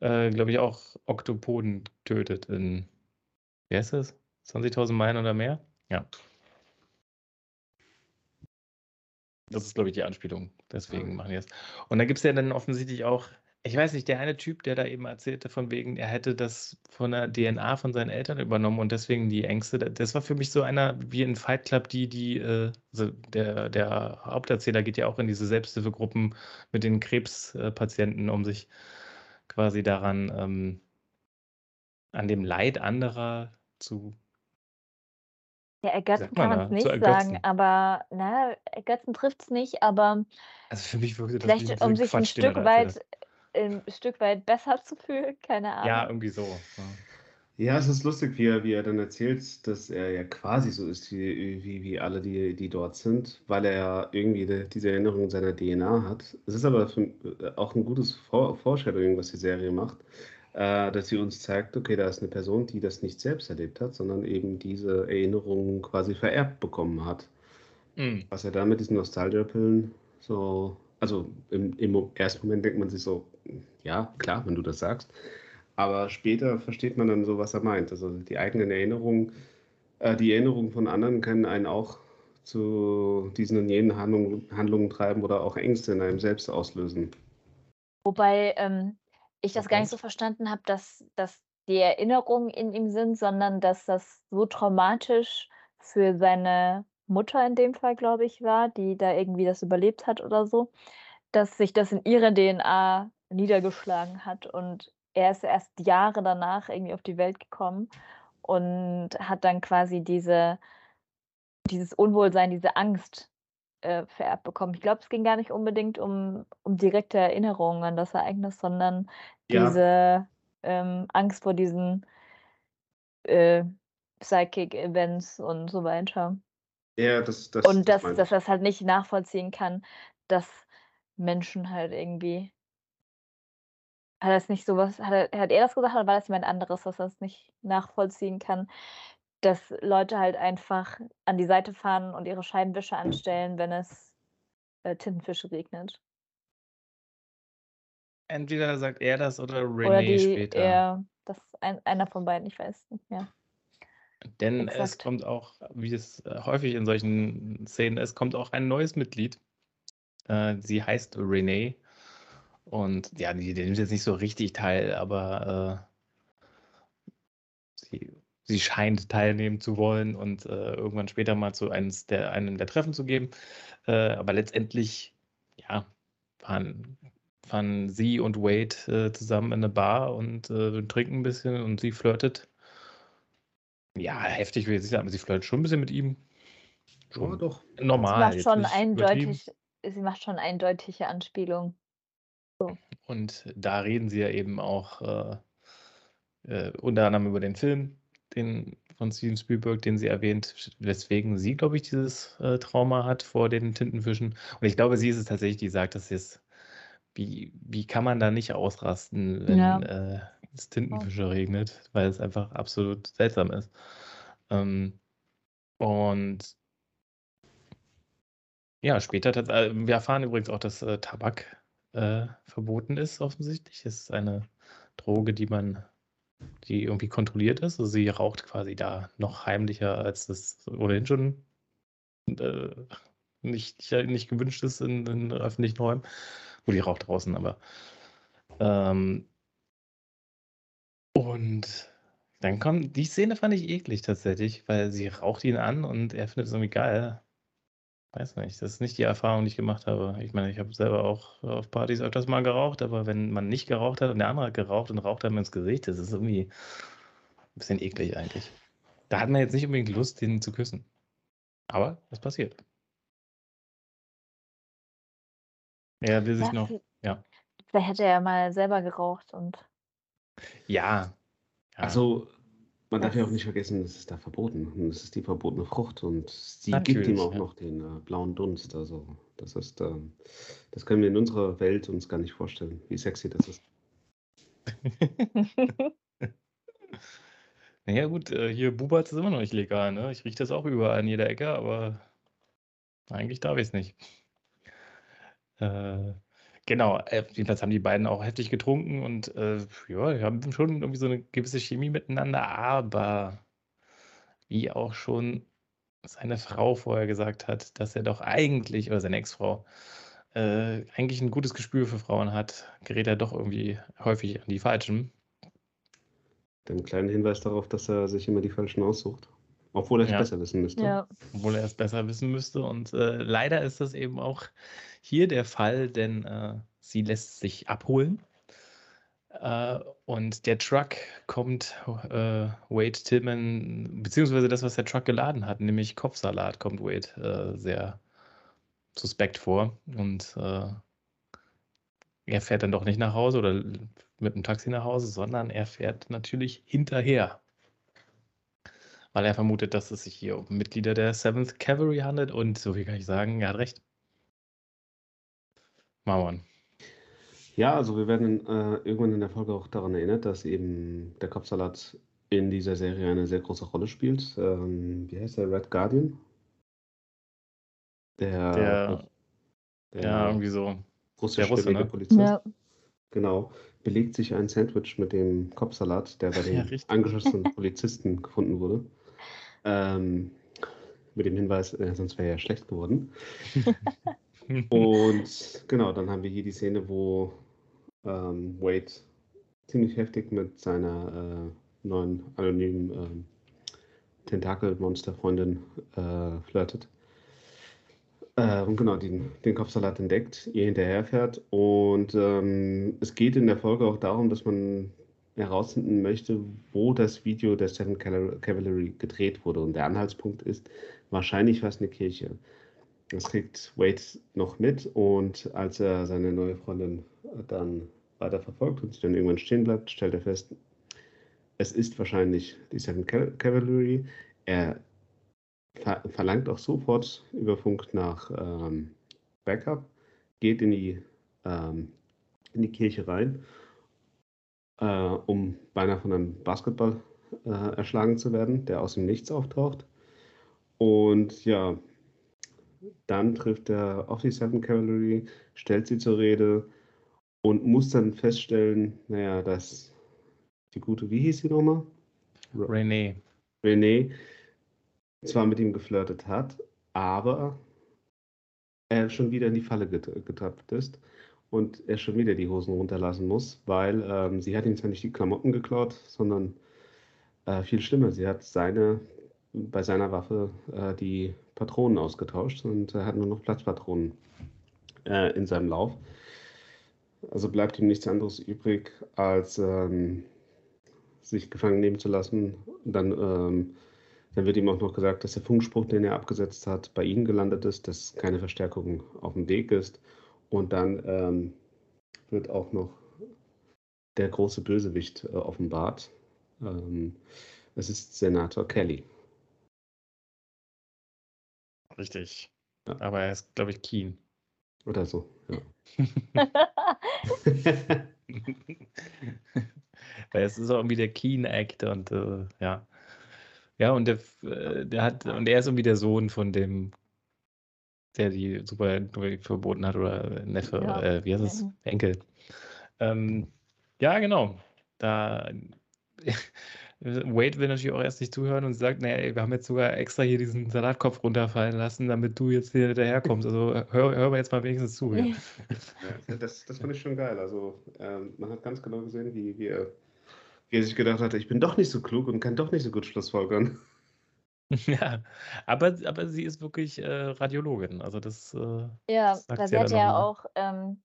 Speaker 1: äh, glaube ich, auch Oktopoden tötet in, wie heißt das? 20.000 Meilen oder mehr? Ja. Das ist, glaube ich, die Anspielung. Deswegen machen die das. Und da gibt es ja dann offensichtlich auch, ich weiß nicht, der eine Typ, der da eben erzählte, von wegen, er hätte das von der DNA von seinen Eltern übernommen und deswegen die Ängste. Das war für mich so einer wie in Fight Club, die, die, also der, der Haupterzähler geht ja auch in diese Selbsthilfegruppen mit den Krebspatienten, um sich quasi daran, ähm, an dem Leid anderer zu
Speaker 3: Ja, ergötzen
Speaker 1: man
Speaker 3: kann man es nicht sagen, aber na, ergötzen trifft es nicht, aber
Speaker 1: Also für mich wirkte das
Speaker 3: vielleicht um sich ein
Speaker 1: Quatsch, er
Speaker 3: Stück weit, ein Stück weit besser zu fühlen, keine
Speaker 1: hat. Ja,
Speaker 3: Ahnung.
Speaker 1: irgendwie so. Ja.
Speaker 2: Ja, es ist lustig, wie er, wie er dann erzählt, dass er ja quasi so ist wie, wie, wie alle, die, die dort sind, weil er ja irgendwie die, diese Erinnerung in seiner DNA hat. Es ist aber für, auch ein gutes Vor Foreshadowing, was die Serie macht, äh, dass sie uns zeigt, okay, da ist eine Person, die das nicht selbst erlebt hat, sondern eben diese Erinnerungen quasi vererbt bekommen hat.
Speaker 1: Mm.
Speaker 2: Was er da mit diesen Nostalgia-Pillen so, also im, im ersten Moment denkt man sich so, ja, klar, wenn du das sagst. Aber später versteht man dann so, was er meint. Also die eigenen Erinnerungen, äh, die Erinnerungen von anderen können einen auch zu diesen und jenen Handlungen, Handlungen treiben oder auch Ängste in einem selbst auslösen.
Speaker 3: Wobei ähm, ich das gar nicht so
Speaker 1: Okay.
Speaker 3: verstanden habe, dass, dass die Erinnerungen in ihm sind, sondern dass das so traumatisch für seine Mutter in dem Fall, glaube ich, war, die da irgendwie das überlebt hat oder so, dass sich das in ihrer DNA niedergeschlagen hat und er ist erst Jahre danach irgendwie auf die Welt gekommen und hat dann quasi diese, dieses Unwohlsein, diese Angst äh, vererbt bekommen. Ich glaube, es ging gar nicht unbedingt um, um direkte Erinnerungen an das Ereignis, sondern
Speaker 2: Ja.
Speaker 3: diese ähm, Angst vor diesen äh, Psychic Events und so weiter.
Speaker 2: Ja, das, das,
Speaker 3: Und
Speaker 2: das
Speaker 3: dass, er das halt nicht nachvollziehen kann, dass Menschen halt irgendwie. Hat er es nicht sowas, hat er, hat er das gesagt oder war das jemand anderes, dass er es nicht nachvollziehen kann, dass Leute halt einfach an die Seite fahren und ihre Scheibenwischer anstellen, wenn es äh, Tintenfische regnet?
Speaker 1: Entweder sagt er das oder
Speaker 3: Oder
Speaker 1: Renee
Speaker 3: die,
Speaker 1: später.
Speaker 3: ja, das ist ein, einer von beiden, ich weiß nicht mehr.
Speaker 1: Denn es
Speaker 3: Exakt.
Speaker 1: kommt auch, wie es äh, häufig in solchen Szenen ist, kommt auch ein neues Mitglied. Äh, sie heißt Renee. Und ja, die, die nimmt jetzt nicht so richtig teil, aber äh, sie sie scheint teilnehmen zu wollen und äh, irgendwann später mal zu eines der, einem der Treffen zu geben. Äh, aber letztendlich, ja, fahren, fahren sie und Wade äh, zusammen in eine Bar und trinken ein bisschen und sie flirtet. Ja, heftig will ich nicht sagen, aber sie flirtet schon ein bisschen mit ihm. Schon
Speaker 2: Ja, doch.
Speaker 1: normal.
Speaker 3: sie macht
Speaker 1: jetzt
Speaker 3: schon eindeutig, sie macht schon eindeutige Anspielungen.
Speaker 1: Und da reden sie ja eben auch äh, äh, unter anderem über den Film, den von Steven Spielberg, den sie erwähnt, weswegen sie, glaube ich, dieses äh, Trauma hat vor den Tintenfischen. Und ich glaube, sie ist es tatsächlich, die sagt, dass es, wie, wie kann man da nicht ausrasten, wenn
Speaker 3: Ja.
Speaker 1: Es Tintenfische regnet, weil es einfach absolut seltsam ist. Ähm, und ja, später, äh, wir erfahren übrigens auch, dass äh, Tabak äh, verboten ist, offensichtlich. Es ist eine Droge, die man, die irgendwie kontrolliert ist. Also sie raucht quasi da noch heimlicher, als das ohnehin schon äh, nicht, nicht gewünscht ist in, in öffentlichen Räumen. Wo die raucht draußen, aber. Ähm, und dann kommt, die Szene fand ich eklig tatsächlich, weil sie raucht ihn an und er findet es irgendwie geil. Weiß nicht, das ist nicht die Erfahrung, die ich gemacht habe. Ich meine, ich habe selber auch auf Partys öfters mal geraucht, aber wenn man nicht geraucht hat und der andere hat geraucht und raucht einem ins Gesicht, das ist irgendwie ein bisschen eklig eigentlich. Da hat man jetzt nicht unbedingt Lust, den zu küssen. Aber es passiert. Er will sich
Speaker 3: Ja,
Speaker 1: noch. Ja.
Speaker 3: Vielleicht hätte er mal selber geraucht und
Speaker 1: Ja. Ja.
Speaker 2: Also, man darf ja auch
Speaker 3: Das-
Speaker 2: nicht vergessen, es ist da verboten. Und es ist die verbotene Frucht und sie gibt
Speaker 1: Natürlich,
Speaker 2: ihm auch
Speaker 1: ja.
Speaker 2: noch den äh, blauen Dunst. Also, das ist, ähm, das können wir in unserer Welt uns gar nicht vorstellen, wie sexy das ist.
Speaker 1: Naja, gut, äh, hier Bubatz ist immer noch nicht legal, ne? Ich rieche das auch überall in jeder Ecke, aber eigentlich darf ich es nicht. Äh, genau, äh, jedenfalls haben die beiden auch heftig getrunken und äh, ja, die haben schon irgendwie so eine gewisse Chemie miteinander, aber wie auch schon seine Frau vorher gesagt hat, dass er doch eigentlich, oder seine Ex-Frau, äh, eigentlich ein gutes Gespür für Frauen hat, gerät er doch irgendwie häufig an die Falschen.
Speaker 2: Ein kleiner Hinweis darauf, dass er sich immer die falschen aussucht. Obwohl er es
Speaker 1: Ja.
Speaker 2: besser wissen müsste.
Speaker 3: ja.
Speaker 1: obwohl er es besser wissen müsste. Und äh, leider ist das eben auch hier der Fall, denn äh, sie lässt sich abholen. Äh, und der Truck kommt äh, Wade Tillman, beziehungsweise das, was der Truck geladen hat, nämlich Kopfsalat, kommt Wade äh, sehr suspekt vor. Und äh, er fährt dann doch nicht nach Hause oder mit dem Taxi nach Hause, sondern er fährt natürlich hinterher weil er vermutet, dass es sich hier um Mitglieder der 7th Cavalry handelt und so viel kann ich sagen, er hat recht. Marwan.
Speaker 2: Ja, also wir werden äh, irgendwann in der Folge auch daran erinnert, dass eben der Kopfsalat in dieser Serie eine sehr große Rolle spielt. Ähm, wie heißt der? Red Guardian? Der,
Speaker 1: Der,
Speaker 2: der
Speaker 1: ja, irgendwie so.
Speaker 2: russisch
Speaker 1: Russe, ne?
Speaker 2: Polizist.
Speaker 3: ja.
Speaker 2: Genau. Belegt sich ein Sandwich mit dem Kopfsalat, der bei
Speaker 1: Ja,
Speaker 2: den
Speaker 1: richtig.
Speaker 2: angeschossenen Polizisten gefunden wurde. Ähm, mit dem Hinweis, äh, sonst wäre er ja schlecht geworden. Und genau, dann haben wir hier die Szene, wo ähm, Wade ziemlich heftig mit seiner äh, neuen anonymen ähm, Tentakel-Monster-Freundin äh, flirtet. Äh, und genau, den, den Kopfsalat entdeckt, ihr hinterherfährt. Und ähm, es geht in der Folge auch darum, dass man herausfinden möchte, wo das Video der Seven Caval- Cavalry gedreht wurde. Und der Anhaltspunkt ist wahrscheinlich fast eine Kirche. Das kriegt Wade noch mit und als er seine neue Freundin dann weiter verfolgt und sie dann irgendwann stehen bleibt, stellt er fest, es ist wahrscheinlich die Seven Cavalry. Er ver verlangt auch sofort über Funk nach ähm, Backup, geht in die, ähm, in die Kirche rein, äh, um beinahe von einem Basketball äh, erschlagen zu werden, der aus dem Nichts auftaucht. Und ja, dann trifft er auf die Seven Cavalry, stellt sie zur Rede und muss dann feststellen, naja, dass die gute, wie hieß sie nochmal?
Speaker 1: René.
Speaker 2: René zwar mit ihm geflirtet hat, aber er schon wieder in die Falle get getappt ist und er schon wieder die Hosen runterlassen muss, weil ähm, sie hat ihm zwar nicht die Klamotten geklaut, sondern Äh, viel schlimmer, sie hat seine, bei seiner Waffe äh, die Patronen ausgetauscht und er hat nur noch Platzpatronen äh, in seinem Lauf. Also bleibt ihm nichts anderes übrig, als ähm, sich gefangen nehmen zu lassen. Dann, ähm, dann wird ihm auch noch gesagt, dass der Funkspruch, den er abgesetzt hat, bei ihnen gelandet ist, dass keine Verstärkung auf dem Weg ist. Und dann ähm, wird auch noch der große Bösewicht äh, offenbart. Ähm, es ist Senator Kelly.
Speaker 1: Richtig. Ja. Aber er ist, glaube ich, Keen.
Speaker 2: Oder so, ja.
Speaker 1: Weil es ist auch irgendwie der Keen-Act und äh, ja. Ja, und der, äh, der hat, und er ist irgendwie der Sohn von dem, der die Super verboten hat, oder Neffe, ja. äh, wie heißt es? Enkel. Ähm, ja, genau. Da Wade will natürlich auch erst nicht zuhören und sagt, naja, wir haben jetzt sogar extra hier diesen Salatkopf runterfallen lassen, damit du jetzt hier daherkommst. Also hör, hör mal jetzt mal wenigstens zu. Ja.
Speaker 2: ja das, das fand ich schon geil. Also ähm, man hat ganz genau gesehen, wie, wie, er, wie er sich gedacht hat, ich bin doch nicht so klug und kann doch nicht so gut Schlussfolgern.
Speaker 1: Ja, aber, aber sie ist wirklich äh, Radiologin. Also das. Äh,
Speaker 3: ja, das sie hat ja auch ähm,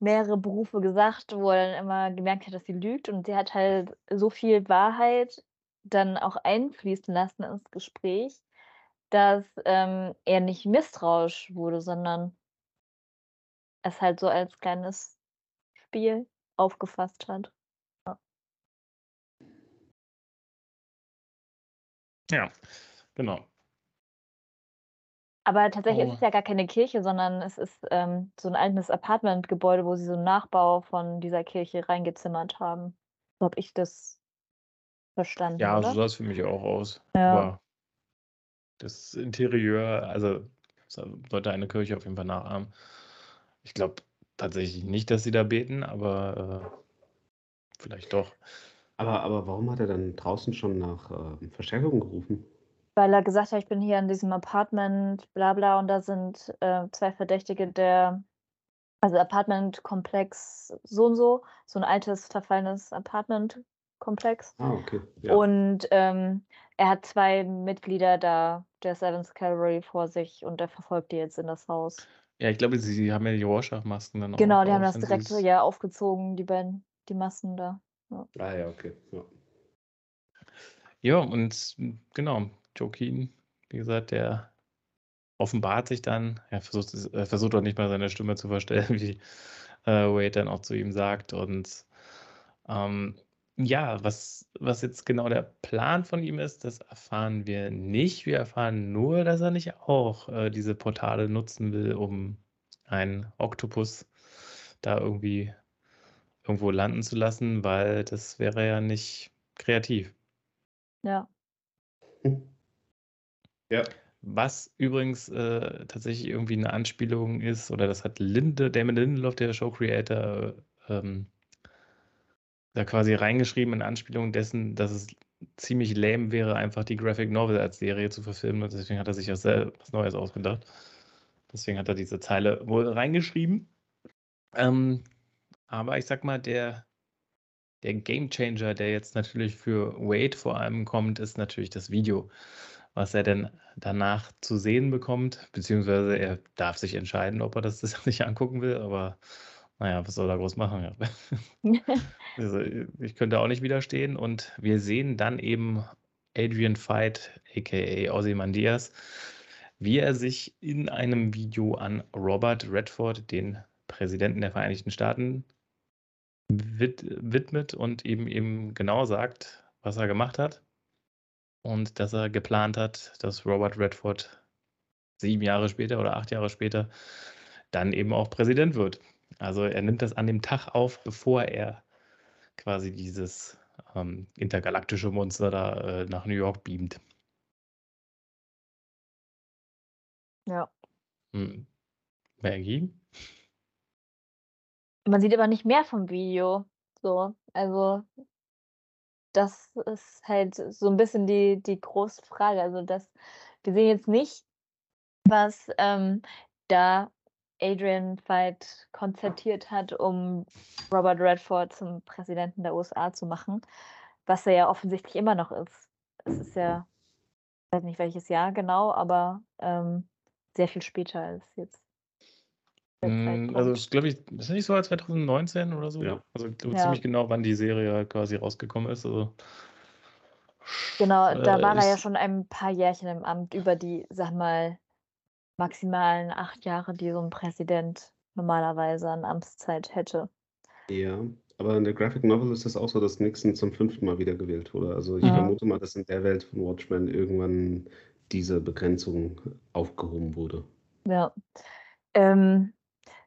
Speaker 3: mehrere Berufe gesagt, wo er dann immer gemerkt hat, dass sie lügt und sie hat halt so viel Wahrheit dann auch einfließen lassen ins Gespräch, dass ähm, er nicht misstrauisch wurde, sondern es halt so als kleines Spiel aufgefasst hat.
Speaker 1: Ja, ja genau.
Speaker 3: Aber tatsächlich ist es ja gar keine Kirche, sondern es ist ähm, so ein altes Apartmentgebäude, wo sie so einen Nachbau von dieser Kirche reingezimmert haben. So habe ich das verstanden.
Speaker 1: Ja,
Speaker 3: oder?
Speaker 1: so sah es für mich auch aus.
Speaker 3: Ja.
Speaker 1: Aber das Interieur, also sollte eine Kirche auf jeden Fall nachahmen. Ich glaube tatsächlich nicht, dass sie da beten, aber äh, vielleicht doch.
Speaker 2: Aber, aber warum hat er dann draußen schon nach äh, Verstärkung gerufen?
Speaker 3: Weil er gesagt hat, ich bin hier in diesem Apartment, bla bla, und da sind äh, zwei Verdächtige der, also Apartmentkomplex so und so, so ein altes, verfallenes Apartmentkomplex.
Speaker 2: Ah, okay. Ja.
Speaker 3: Und ähm, er hat zwei Mitglieder da, der Seventh Cavalry vor sich und er verfolgt die jetzt in das Haus.
Speaker 1: Ja, ich glaube, sie haben ja die Rorschach-Masken dann
Speaker 3: Genau, die haben das direkt ja aufgezogen, die beiden, die Masken da.
Speaker 2: Ja. Ah ja, okay. Ja.
Speaker 1: Ja, und genau, Joaquin, wie gesagt, der offenbart sich dann, er versucht, er versucht auch nicht mal seine Stimme zu verstellen, wie äh, Wade dann auch zu ihm sagt. Und ähm, ja, was, was jetzt genau der Plan von ihm ist, das erfahren wir nicht. Wir erfahren nur, dass er nicht auch äh, diese Portale nutzen will, um einen Oktopus da irgendwie irgendwo landen zu lassen, weil das wäre ja nicht kreativ.
Speaker 3: Ja.
Speaker 2: Ja.
Speaker 1: Was übrigens äh, tatsächlich irgendwie eine Anspielung ist, oder das hat Linde, Damon Lindelof, der Show Creator, ähm, da quasi reingeschrieben in Anspielung dessen, dass es ziemlich lame wäre, einfach die Graphic Novel als Serie zu verfilmen. Und deswegen hat er sich ja was Neues ausgedacht. Deswegen hat er diese Zeile wohl reingeschrieben. Ähm, aber ich sag mal, der, der Game Changer, der jetzt natürlich für Wade vor allem kommt, ist natürlich das Video was er denn danach zu sehen bekommt, beziehungsweise er darf sich entscheiden, ob er das sich angucken will, aber naja, was soll er groß machen? also, ich könnte auch nicht widerstehen und wir sehen dann eben Adrian Veidt, aka Ozymandias, wie er sich in einem Video an Robert Redford, den Präsidenten der Vereinigten Staaten, widmet und ihm eben genau sagt, was er gemacht hat und dass er geplant hat, dass Robert Redford sieben Jahre später oder acht Jahre später dann eben auch Präsident wird. Also er nimmt das an dem Tag auf, bevor er quasi dieses ähm, intergalaktische Monster da äh, nach New York beamt.
Speaker 3: Ja.
Speaker 1: Hm. Maggie?
Speaker 3: Man sieht aber nicht mehr vom Video. So, also das ist halt so ein bisschen die die große Frage. Also, das wir sehen jetzt nicht, was, ähm, da Adrian Veidt konzertiert hat, um Robert Redford zum Präsidenten der USA zu machen. was er ja offensichtlich immer noch ist. Es ist ja, ich weiß nicht welches Jahr genau, aber ähm, sehr viel später als jetzt.
Speaker 1: Mm, also, ich glaube, ich, ist nicht so als 2019 oder so?
Speaker 2: Ja.
Speaker 1: Also so
Speaker 3: Ja.
Speaker 1: ziemlich genau, wann die Serie halt quasi rausgekommen ist. Also,
Speaker 3: Genau, da
Speaker 1: äh,
Speaker 3: war er ja schon ein paar Jährchen im Amt, über die, sag mal, maximalen acht Jahre, die so ein Präsident normalerweise an Amtszeit hätte.
Speaker 2: Ja, aber in der Graphic Novel ist es auch so, dass Nixon zum fünften Mal wiedergewählt wurde. Also ich
Speaker 3: Mhm.
Speaker 2: vermute mal, dass in der Welt von Watchmen irgendwann diese Begrenzung aufgehoben wurde.
Speaker 3: Ja. Ähm,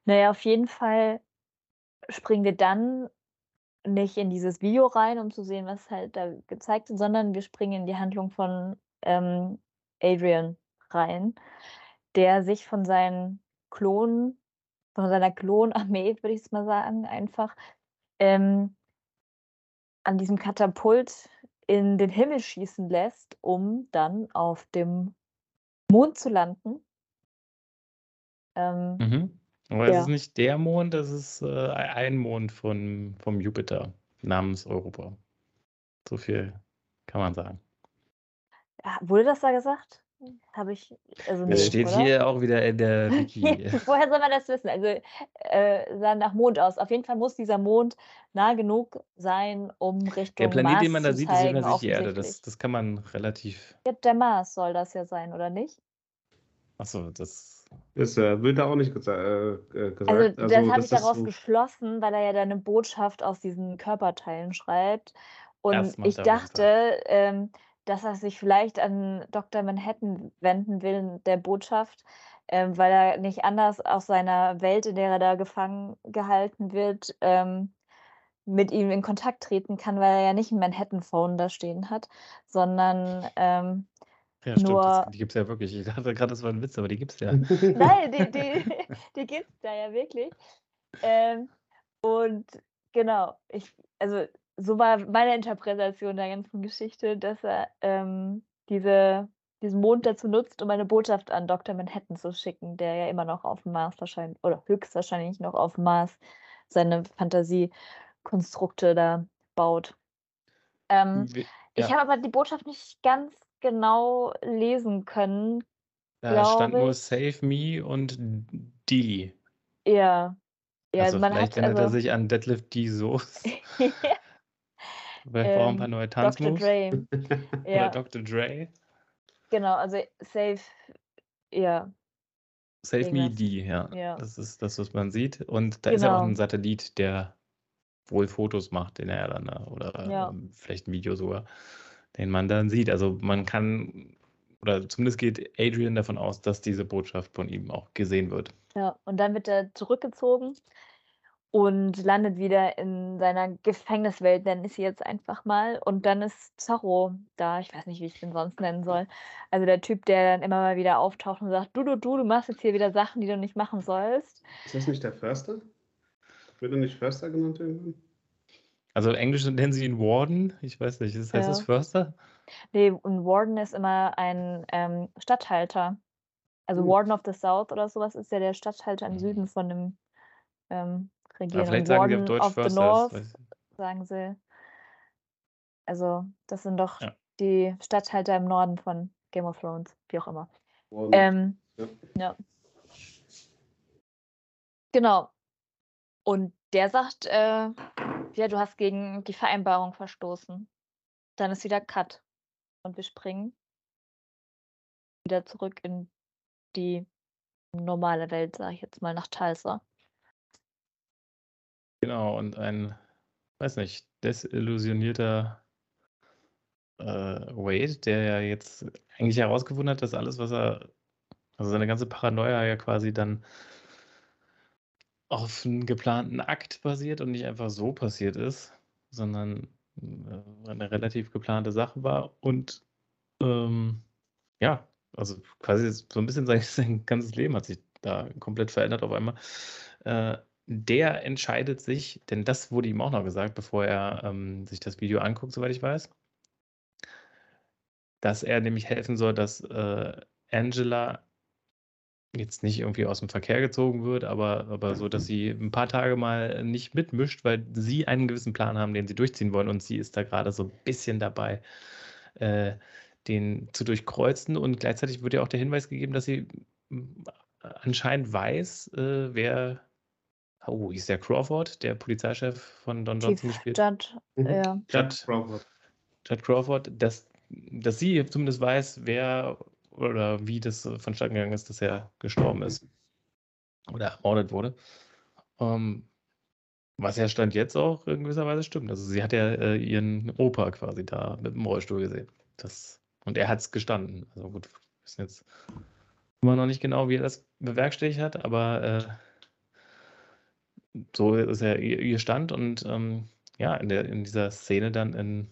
Speaker 3: naja, auf jeden Fall springen wir dann nicht in dieses Video rein, um zu sehen, was halt da gezeigt wird, sondern wir springen in die Handlung von ähm, Adrian rein, der sich von seinen Klonen, von seiner Klonarmee, würde ich es mal sagen, einfach ähm, an diesem Katapult in den Himmel schießen lässt, um dann auf dem Mond zu landen. Ähm,
Speaker 1: mhm. Aber es
Speaker 3: ja.
Speaker 1: ist nicht der Mond, es ist äh, ein Mond von, vom Jupiter namens Europa. So viel kann man sagen.
Speaker 3: Wurde das da gesagt? Habe ich, also
Speaker 2: Es
Speaker 1: Es
Speaker 3: nicht,
Speaker 1: steht
Speaker 3: oder?
Speaker 1: hier auch wieder in der Wiki.
Speaker 3: Woher soll man das wissen? Also äh, sah nach Mond aus. Auf jeden Fall muss dieser Mond nah genug sein, um
Speaker 1: Der
Speaker 3: Richtung
Speaker 1: Planet,
Speaker 3: Mars
Speaker 1: den man da sieht, ist
Speaker 3: zeigen,
Speaker 1: übrigens nicht die Erde. Das, das kann man relativ.
Speaker 3: Ja, der Mars soll das ja sein, oder nicht?
Speaker 1: Achso, das.
Speaker 2: Das äh, wird da auch nicht gesa äh, äh, gesagt.
Speaker 3: Also das habe ich daraus
Speaker 2: so-
Speaker 3: geschlossen, weil er ja da eine Botschaft aus diesen Körperteilen schreibt. Und ich dachte, ähm, dass er sich vielleicht an Dr. Manhattan wenden will in der Botschaft, ähm, weil er nicht anders aus seiner Welt, in der er da gefangen gehalten wird, ähm, mit ihm in Kontakt treten kann, weil er ja nicht ein Manhattan-Phone da stehen hat, sondern ähm,
Speaker 1: Ja, stimmt.
Speaker 3: Nur-
Speaker 1: Das, die gibt es ja wirklich. Ich dachte gerade, das war ein Witz, aber die gibt es ja.
Speaker 3: Nein, die, die, die gibt es da ja wirklich. Ähm, und genau, ich, also so war meine Interpretation der ganzen Geschichte, dass er ähm, diese, diesen Mond dazu nutzt, um eine Botschaft an Dr. Manhattan zu schicken, der ja immer noch auf dem Mars wahrscheinlich, oder höchstwahrscheinlich noch auf dem Mars seine Fantasiekonstrukte da baut. Ähm,
Speaker 1: Wie-
Speaker 3: Ich
Speaker 1: ja.
Speaker 3: habe aber die Botschaft nicht ganz genau lesen können.
Speaker 1: Da stand nur. Save Me und die.
Speaker 3: Ja. Ja,
Speaker 1: also
Speaker 3: man
Speaker 1: vielleicht
Speaker 3: hat
Speaker 1: erinnert er
Speaker 3: also
Speaker 1: sich an Deadlift D. Vielleicht braucht er ein paar
Speaker 3: ähm,
Speaker 1: neue
Speaker 3: Dr.
Speaker 1: Tanzmoves.
Speaker 3: Dre.
Speaker 1: Oder
Speaker 3: Ja,
Speaker 1: Dr. Dre.
Speaker 3: genau, also Safe, ja,
Speaker 1: Save Me. D, ja.
Speaker 3: Ja.
Speaker 1: Das ist das, was man sieht. Und da ist ja auch
Speaker 3: Genau.
Speaker 1: ein Satellit, der wohl Fotos macht, den er dann, da- oder
Speaker 3: Ja.
Speaker 1: ähm, vielleicht ein Video sogar, den man dann sieht. Also man kann, oder zumindest geht Adrian davon aus, dass diese Botschaft von ihm auch gesehen wird.
Speaker 3: Ja, und dann wird er zurückgezogen und landet wieder in seiner Gefängniswelt, nenne ich sie jetzt einfach mal. Und dann ist Zorro da, ich weiß nicht, wie ich den sonst nennen soll. Also der Typ, der dann immer mal wieder auftaucht und sagt, du, du, du, du machst jetzt hier wieder Sachen, die du nicht machen sollst.
Speaker 2: Ist das nicht der Förster? Wird er nicht Förster genannt irgendwann?
Speaker 1: Also im Englischen nennen sie ihn Warden. Ich weiß nicht, das heißt
Speaker 3: Ja.
Speaker 1: das Förster?
Speaker 3: Nee, und Warden ist immer ein ähm, Statthalter. Also
Speaker 2: Hm.
Speaker 3: Warden of the South oder sowas ist ja der Statthalter im
Speaker 1: Mhm.
Speaker 3: Süden von dem ähm,
Speaker 1: Ja,
Speaker 3: Regieren.
Speaker 1: vielleicht sagen die auf
Speaker 3: Warden
Speaker 1: Deutsch
Speaker 3: of the
Speaker 1: Förster.
Speaker 3: North,
Speaker 1: Das weiß ich.
Speaker 3: sagen sie. Also, das sind doch
Speaker 1: Ja.
Speaker 3: die Statthalter im Norden von Game of Thrones, wie auch immer.
Speaker 2: Warden.
Speaker 3: Ähm,
Speaker 2: Ja.
Speaker 3: ja. Genau. Und der sagt, äh, ja, du hast gegen die Vereinbarung verstoßen. Dann ist wieder Cut. Und wir springen wieder zurück in die normale Welt, sage ich jetzt mal, nach Tulsa.
Speaker 1: Genau, und ein, weiß nicht, desillusionierter äh, Wade, der ja jetzt eigentlich herausgefunden hat, dass alles, was er, also seine ganze Paranoia ja quasi dann auf einen geplanten Akt basiert und nicht einfach so passiert ist, sondern äh, eine relativ geplante Sache war und ähm, ja, also quasi so ein bisschen sein, sein ganzes Leben hat sich da komplett verändert auf einmal. Äh, der entscheidet sich, denn das wurde ihm auch noch gesagt, bevor er ähm, sich das Video anguckt, soweit ich weiß, dass er nämlich helfen soll, dass äh, Angela jetzt nicht irgendwie aus dem Verkehr gezogen wird, aber, aber so, dass sie ein paar Tage mal nicht mitmischt, weil sie einen gewissen Plan haben, den sie durchziehen wollen und sie ist da gerade so ein bisschen dabei, äh, den zu durchkreuzen und gleichzeitig wird ja auch der Hinweis gegeben, dass sie anscheinend weiß, äh, wer Oh, ist der Crawford, der Polizeichef von Don Johnson
Speaker 3: Chief
Speaker 1: gespielt?
Speaker 3: Judd,
Speaker 2: Mhm.
Speaker 3: ja.
Speaker 1: Judd,
Speaker 2: Crawford.
Speaker 1: Judd Crawford, dass, dass sie zumindest weiß, wer oder wie das vonstatten gegangen ist, dass er gestorben ist oder ermordet wurde. Ähm, was ja Stand jetzt auch in gewisser Weise stimmt. Also sie hat ja äh, ihren Opa quasi da mit dem Rollstuhl gesehen. Das, und er hat es gestanden. Also gut, wir wissen jetzt immer noch nicht genau, wie er das bewerkstelligt hat, aber äh, so ist ja ihr, ihr Stand und ähm, ja, in, der, in dieser Szene dann in,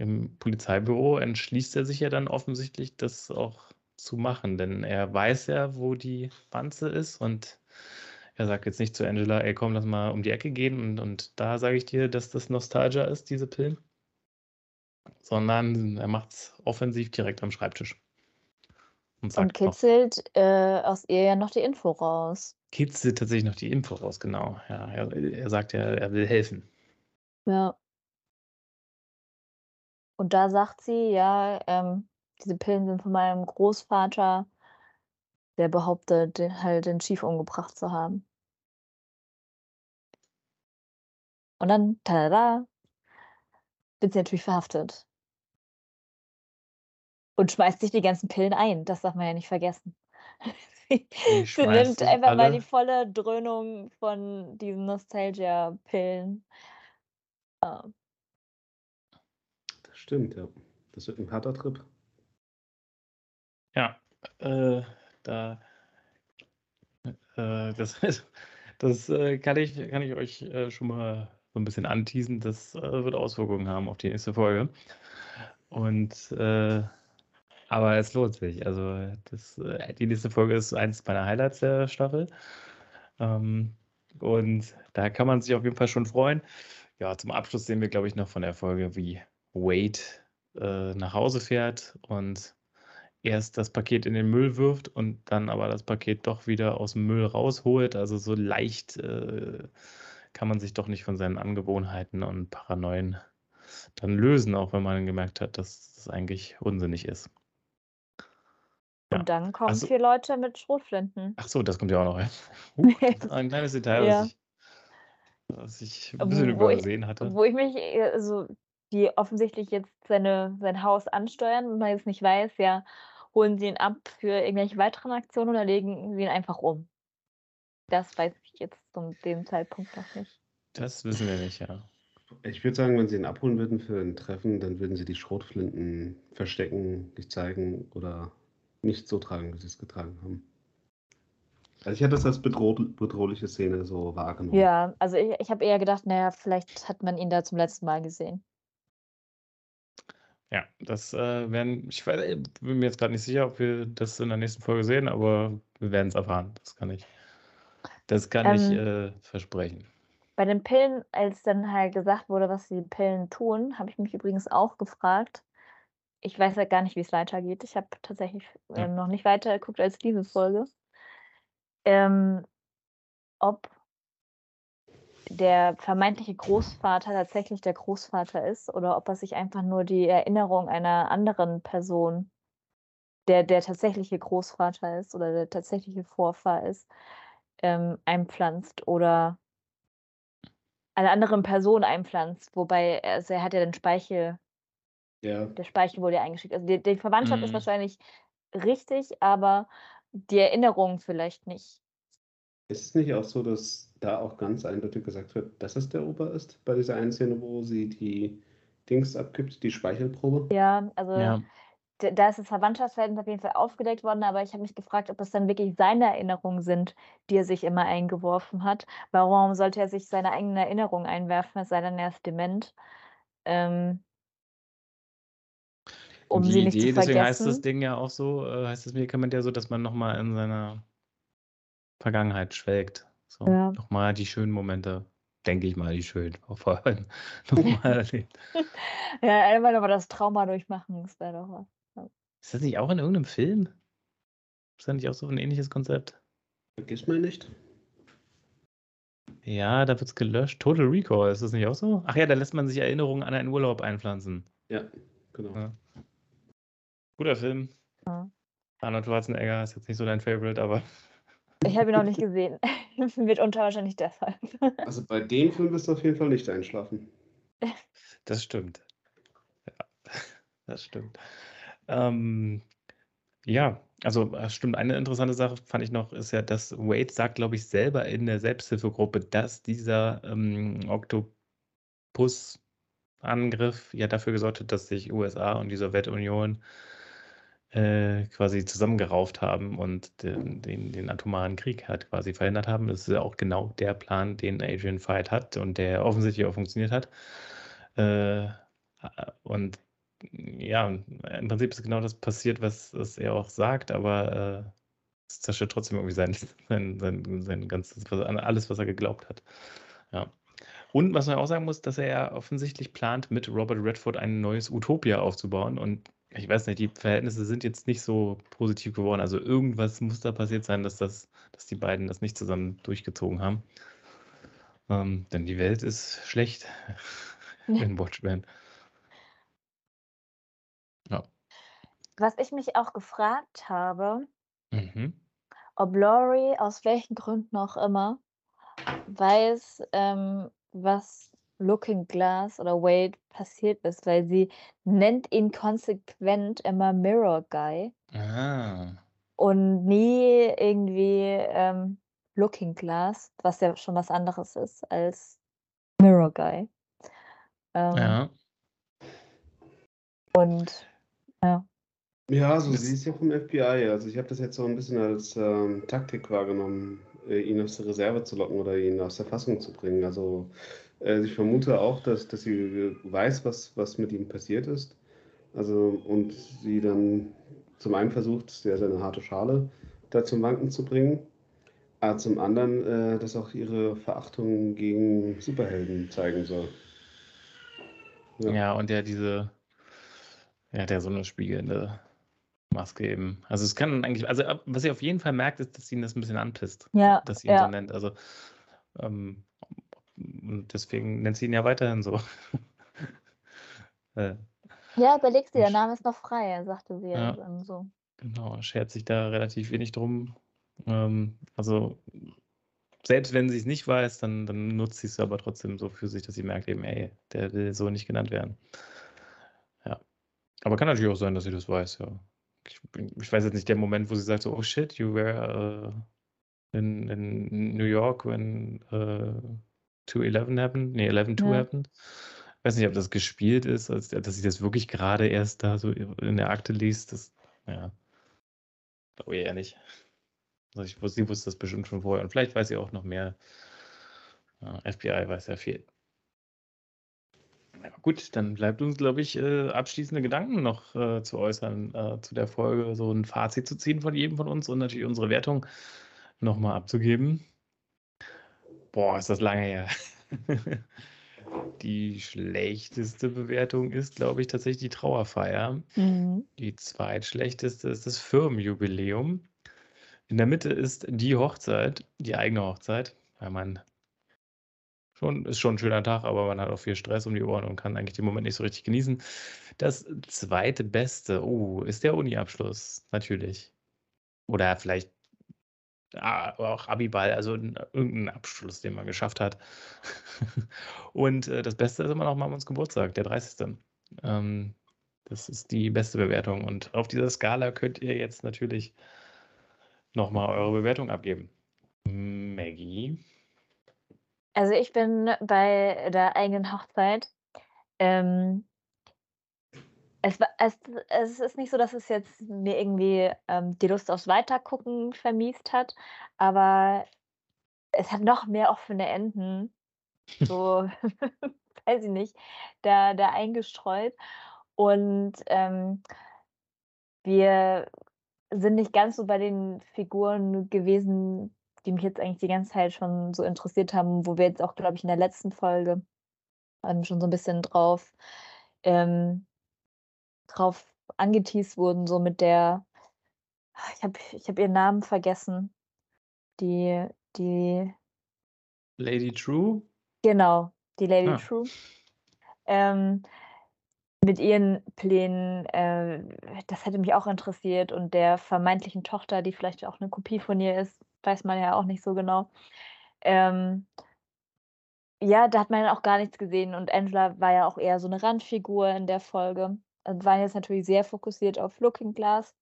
Speaker 1: im Polizeibüro entschließt er sich ja dann offensichtlich, das auch zu machen, denn er weiß ja, wo die Wanze ist und er sagt jetzt nicht zu Angela, ey komm, lass mal um die Ecke gehen und, und da sage ich dir, dass das Nostalgia ist, diese Pillen, sondern er macht es offensiv direkt am Schreibtisch. Und
Speaker 3: Und
Speaker 1: sagt noch,
Speaker 3: kitzelt äh, aus ihr ja noch die Info raus.
Speaker 1: kitzelt tatsächlich noch die Info raus, genau. Ja, er, er sagt ja, er will helfen.
Speaker 3: Ja. Und da sagt sie, ja, ähm, diese Pillen sind von meinem Großvater, der behauptet, den- halt den Chief umgebracht zu haben. Und dann, tada, wird sie natürlich verhaftet. Und schmeißt sich die ganzen Pillen ein. Das darf man ja nicht vergessen. sie sie nimmt einfach mal die
Speaker 1: alle.
Speaker 3: volle Dröhnung von diesen Nostalgia-Pillen. Ja.
Speaker 2: Stimmt, ja. Das wird ein harter Trip.
Speaker 1: Ja, äh, da, äh, das, das äh, kann ich, kann ich euch äh, schon mal so ein bisschen anteasen. Das äh, wird Auswirkungen haben auf die nächste Folge. Und, äh, aber es lohnt sich. Also, das, die nächste Folge ist eins meiner Highlights der Staffel. Ähm, und da kann man sich auf jeden Fall schon freuen. Ja, zum Abschluss sehen wir, glaube ich, noch von der Folge, wie Wade äh, nach Hause fährt und erst das Paket in den Müll wirft und dann aber das Paket doch wieder aus dem Müll rausholt. Also so leicht äh, kann man sich doch nicht von seinen Angewohnheiten und Paranoien dann lösen, auch wenn man gemerkt hat, dass das eigentlich unsinnig ist. Ja.
Speaker 3: Und dann kommen
Speaker 1: Also,
Speaker 3: vier Leute mit Schrotflinten.
Speaker 1: ach so, das kommt ja auch noch. Ist ein kleines Detail,
Speaker 3: Ja.
Speaker 1: was ich, was ich ein bisschen
Speaker 3: Wo ich,
Speaker 1: übersehen hatte.
Speaker 3: wo ich mich, also die offensichtlich jetzt seine, sein Haus ansteuern und man jetzt nicht weiß, ja, holen sie ihn ab für irgendwelche weiteren Aktionen oder legen sie ihn einfach um? Das weiß ich jetzt zu dem Zeitpunkt noch nicht.
Speaker 1: Das wissen wir nicht, ja.
Speaker 2: Ich würde sagen, wenn sie ihn abholen würden für ein Treffen, dann würden sie die Schrotflinten verstecken, nicht zeigen oder nicht so tragen, wie sie es getragen haben. Also ich hatte das als bedroh bedrohliche Szene so wahrgenommen.
Speaker 3: Ja, also ich, ich habe eher gedacht, naja, vielleicht hat man ihn da zum letzten Mal gesehen.
Speaker 1: Ja, das äh, werden, ich weiß, äh, bin mir jetzt gerade nicht sicher, ob wir das in der nächsten Folge sehen, aber wir werden es erfahren. Das kann ich, das kann ich
Speaker 3: Ähm,
Speaker 1: äh, versprechen.
Speaker 3: Bei den Pillen, als dann halt gesagt wurde, was die Pillen tun, habe ich mich übrigens auch gefragt. Ich weiß ja gar nicht, wie es weitergeht. Ich habe tatsächlich
Speaker 1: Ja.
Speaker 3: ähm, noch nicht weiter geguckt als diese Folge. Ähm, ob der vermeintliche Großvater tatsächlich der Großvater ist oder ob er sich einfach nur die Erinnerung einer anderen Person, der der tatsächliche Großvater ist oder der tatsächliche Vorfahr ist, ähm, einpflanzt oder einer anderen Person einpflanzt. Wobei, also er hat ja den Speichel,
Speaker 2: Ja.
Speaker 3: der Speichel wurde ja eingeschickt. Also die, die Verwandtschaft ist
Speaker 1: Mhm.
Speaker 3: wahrscheinlich richtig, aber die Erinnerung vielleicht nicht.
Speaker 2: Ist es nicht auch so, dass da auch ganz eindeutig gesagt wird, dass es der Opa ist, bei dieser einen Szene, wo sie die Dings abgibt, die Speichelprobe?
Speaker 3: Ja, also
Speaker 1: Ja,
Speaker 3: da ist das Verwandtschaftsverhältnis auf jeden Fall aufgedeckt worden, aber ich habe mich gefragt, ob das dann wirklich seine Erinnerungen sind, die er sich immer eingeworfen hat. Warum sollte er sich seine eigenen Erinnerungen einwerfen, es sei denn, er ist dement, ähm, um
Speaker 1: die
Speaker 3: sie nicht zu
Speaker 1: Idee, deswegen heißt das
Speaker 3: vergessen?
Speaker 1: Ding ja auch so, äh, heißt das Medikament ja so, dass man nochmal in seiner Vergangenheit schwelgt. So,
Speaker 3: Ja.
Speaker 1: nochmal die schönen Momente, denke ich mal, die schönen, auch vor allem nochmal erlebt.
Speaker 3: Ja, einmal aber das Trauma durchmachen, das wäre doch was. Ja.
Speaker 1: Ist das nicht auch in irgendeinem Film? Ist das nicht auch so ein ähnliches Konzept?
Speaker 2: Vergiss mal nicht.
Speaker 1: Ja, da wird es gelöscht. Total Recall, ist das nicht auch so? Ach ja, da lässt man sich Erinnerungen an einen Urlaub einpflanzen.
Speaker 2: Ja, genau.
Speaker 1: Ja. Guter Film.
Speaker 3: Ja.
Speaker 1: Arnold Schwarzenegger ist jetzt nicht so dein Favorite, aber
Speaker 3: Ich habe ihn noch nicht gesehen. Mitunter wahrscheinlich deshalb.
Speaker 2: Also bei dem Film wirst du auf jeden Fall nicht einschlafen.
Speaker 1: das stimmt. Ja, das stimmt. Ähm, ja, also das stimmt. Eine interessante Sache fand ich noch, ist ja, dass Wade sagt, glaube ich, selber in der Selbsthilfegruppe, dass dieser ähm, Oktopus-Angriff ja dafür gesorgt hat, dass sich USA und die Sowjetunion äh, quasi zusammengerauft haben und den, den, den atomaren Krieg halt quasi verhindert haben. Das ist ja auch genau der Plan, den Adrian Veidt hat und der offensichtlich auch funktioniert hat. Äh, und ja, im Prinzip ist genau das passiert, was, was er auch sagt, aber äh, es zerstört trotzdem irgendwie sein, sein, sein, sein ganzes, alles, was er geglaubt hat. Ja. Und was man auch sagen muss, dass er ja offensichtlich plant, mit Robert Redford ein neues Utopia aufzubauen. Und ich weiß nicht, die Verhältnisse sind jetzt nicht so positiv geworden. Also irgendwas muss da passiert sein, dass, das, dass die beiden das nicht zusammen durchgezogen haben. Ähm, denn die Welt ist schlecht in Watchmen. Ja.
Speaker 3: Was ich mich auch gefragt habe,
Speaker 1: Mhm.
Speaker 3: ob Laurie aus welchen Gründen auch immer weiß, ähm, was Looking Glass oder Wade passiert ist, weil sie nennt ihn konsequent immer Mirror Guy
Speaker 1: Ah.
Speaker 3: und nie irgendwie ähm, Looking Glass, was ja schon was anderes ist als Mirror Guy. Ähm,
Speaker 1: Ja.
Speaker 3: Und ja.
Speaker 2: Ja, so sie ist ja vom FBI. Also ich habe das jetzt so ein bisschen als ähm, Taktik wahrgenommen, äh, ihn aus der Reserve zu locken oder ihn aus der Fassung zu bringen. Also äh, ich vermute auch, dass, dass sie weiß, was, was mit ihm passiert ist. Also und sie dann zum einen versucht, sehr seine harte Schale da zum Wanken zu bringen, aber zum anderen, äh, dass auch ihre Verachtung gegen Superhelden zeigen soll. Ja.
Speaker 1: Ja, und ja, diese, ja, der so eine spiegelnde Maske eben. Also es kann eigentlich, also was ihr auf jeden Fall merkt, ist, dass ihn das ein bisschen anpisst,
Speaker 3: Ja,
Speaker 1: dass sie ihn so
Speaker 3: ja.
Speaker 1: nennt. Also ähm, und deswegen nennt sie ihn ja weiterhin so. äh,
Speaker 3: Ja, überlegst dir, der Name ist noch frei, sagte sie ja
Speaker 1: Ja.
Speaker 3: dann so.
Speaker 1: genau, schert sich da relativ wenig drum. Ähm, also selbst wenn sie es nicht weiß, dann, dann nutzt sie es aber trotzdem so für sich, dass sie merkt eben, ey, der will so nicht genannt werden. Ja. Aber kann natürlich auch sein, dass sie das weiß, ja. Ich, ich weiß jetzt nicht, der Moment, wo sie sagt so, oh shit, you were uh, in, in New York when uh, 2-11 happened, nee, 11-2
Speaker 3: Ja.
Speaker 1: happened. Ich weiß nicht, ob das gespielt ist, als, dass sie das wirklich gerade erst da so in der Akte liest. Das, ja, glaube ich eher nicht. Also ich sie wusste das bestimmt schon vorher. Und vielleicht weiß sie auch noch mehr. Ja, FBI weiß ja viel. Ja, gut, dann bleibt uns, glaube ich, äh, abschließende Gedanken noch äh, zu äußern äh, zu der Folge, so ein Fazit zu ziehen von jedem von uns und natürlich unsere Wertung nochmal abzugeben. Boah, ist das lange her. Die schlechteste Bewertung ist, glaube ich, tatsächlich die Trauerfeier.
Speaker 3: Mhm.
Speaker 1: Die zweitschlechteste ist das Firmenjubiläum. In der Mitte ist die Hochzeit, die eigene Hochzeit, weil man schon, ist schon ein schöner Tag, aber man hat auch viel Stress um die Ohren und kann eigentlich den Moment nicht so richtig genießen. Das zweite Beste, oh, ist der Uni-Abschluss, natürlich. Oder vielleicht ah, auch Abiball, also n- irgendein Abschluss, den man geschafft hat. Und äh, das Beste ist immer noch Mamons Geburtstag, der 30. Ähm, das ist die beste Bewertung. Und auf dieser Skala könnt ihr jetzt natürlich nochmal eure Bewertung abgeben. Maggie.
Speaker 3: Also ich bin bei der eigenen Hochzeit. Ähm, es, es, es ist nicht so, dass es jetzt mir irgendwie ähm, die Lust aufs Weitergucken vermiest hat, aber es hat noch mehr offene Enden, so, weiß ich nicht, da, da eingestreut. Und ähm, wir sind nicht ganz so bei den Figuren gewesen, die mich jetzt eigentlich die ganze Zeit schon so interessiert haben, wo wir jetzt auch, glaube ich, in der letzten Folge ähm, schon so ein bisschen drauf, ähm, drauf angeteased wurden, so mit der Ich habe ich habe ihren Namen vergessen. Die die
Speaker 1: Lady True?
Speaker 3: Genau, die Lady
Speaker 1: Ah.
Speaker 3: True. Ähm, mit ihren Plänen, äh, das hätte mich auch interessiert und der vermeintlichen Tochter, die vielleicht auch 'ne Kopie von ihr ist, weiß man ja auch nicht so genau. Ähm ja, da hat man ja auch gar nichts gesehen und Angela war ja auch eher so 'ne Randfigur in der Folge. Und waren jetzt natürlich sehr fokussiert auf Looking Glass.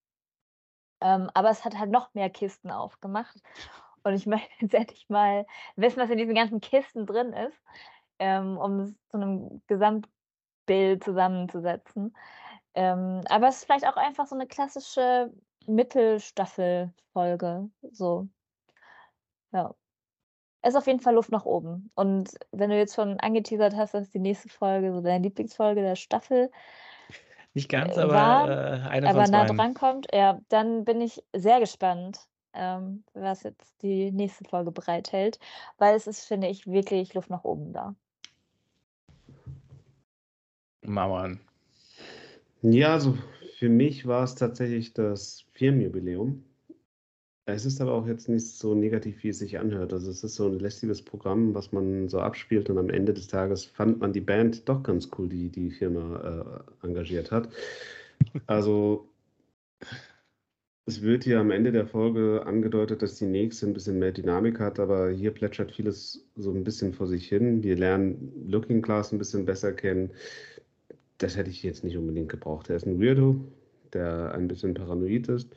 Speaker 3: Ähm, aber es hat halt noch mehr Kisten aufgemacht. Und ich möchte jetzt endlich mal wissen, was in diesen ganzen Kisten drin ist, ähm, um es zu 'nem Gesamtbild zusammenzusetzen. Ähm, aber es ist vielleicht auch einfach so 'ne klassische Mittelstaffelfolge, so. Ja. Ist auf jeden Fall Luft nach oben. Und wenn du jetzt schon angeteasert hast, dass die nächste Folge so deine Lieblingsfolge der Staffel
Speaker 1: Nicht ganz,
Speaker 3: äh,
Speaker 1: aber,
Speaker 3: war,
Speaker 1: äh, eine von
Speaker 3: aber nah
Speaker 1: zweien.
Speaker 3: drankommt, ja, dann bin ich sehr gespannt, ähm, was jetzt die nächste Folge bereithält, weil es ist, finde ich, wirklich Luft nach oben da.
Speaker 1: Mauern.
Speaker 2: Ja, also für mich war es tatsächlich das Firmenjubiläum. Es ist aber auch jetzt nicht so negativ, wie es sich anhört. Also es ist so 'n lästiges Programm, was man so abspielt und am Ende des Tages fand man die Band doch ganz cool, die die Firma, äh, engagiert hat. Also es wird hier am Ende der Folge angedeutet, dass die nächste 'n bisschen mehr Dynamik hat, aber hier plätschert vieles so 'n bisschen vor sich hin. Wir lernen Looking Glass 'n bisschen besser kennen. Das hätte ich jetzt nicht unbedingt gebraucht. Er ist 'n Weirdo, der ein bisschen paranoid ist.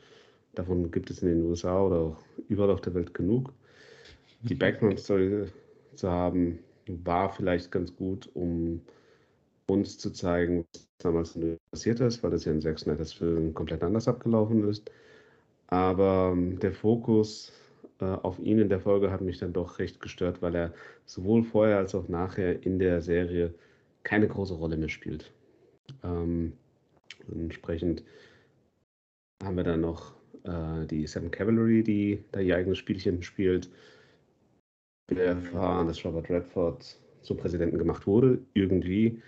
Speaker 2: Davon gibt es in den USA oder auch überall auf der Welt genug. Die Background-Story zu haben, war vielleicht ganz gut, um uns zu zeigen, was damals passiert ist, weil das ja in Zack Snyders Film komplett anders abgelaufen ist. Aber der Fokus, äh, auf ihn in der Folge hat mich dann doch recht gestört, weil er sowohl vorher als auch nachher in der Serie keine große Rolle mehr spielt. Ähm, entsprechend haben wir dann noch, äh, die Seven Cavalry, die da ihr eigenes Spielchen spielt. Wir erfahren, dass Robert Redford zum Präsidenten gemacht wurde, irgendwie.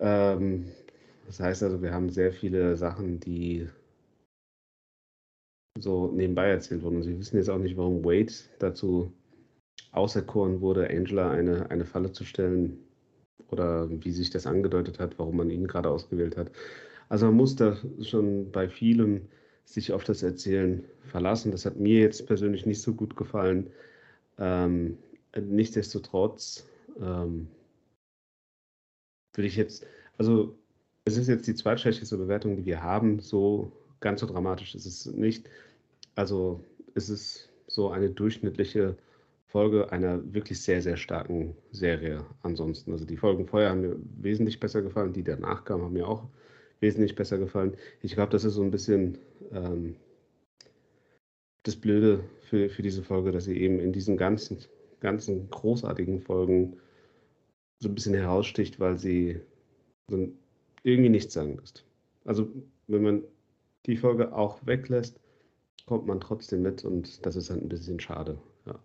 Speaker 2: Ähm, das heißt also, wir haben sehr viele Sachen, die so nebenbei erzählt wurden. Und sie wissen jetzt auch nicht, warum Wade dazu auserkoren wurde, Angela eine eine Falle zu stellen oder wie sich das angedeutet hat, warum man ihn gerade ausgewählt hat. Also, man muss da schon bei vielem sich auf das Erzählen verlassen. Das hat mir jetzt persönlich nicht so gut gefallen. Ähm, nichtsdestotrotz, ähm würde ich jetzt also, es ist jetzt die zweitschlechteste Bewertung, die wir haben. So ganz so dramatisch ist es nicht. Also, es ist so eine durchschnittliche Folge einer wirklich sehr, sehr starken Serie ansonsten. Also, die Folgen vorher haben mir wesentlich besser gefallen. Die danach kamen, haben mir auch wesentlich besser gefallen. Ich glaube, das ist so 'n bisschen, ähm das Blöde für für diese Folge, dass sie eben in diesen ganzen ganzen großartigen Folgen so 'n bisschen heraussticht, weil sie so irgendwie nichtssagend ist. Also, wenn man die Folge auch weglässt, kommt man trotzdem mit und das ist halt 'n bisschen schade, ja.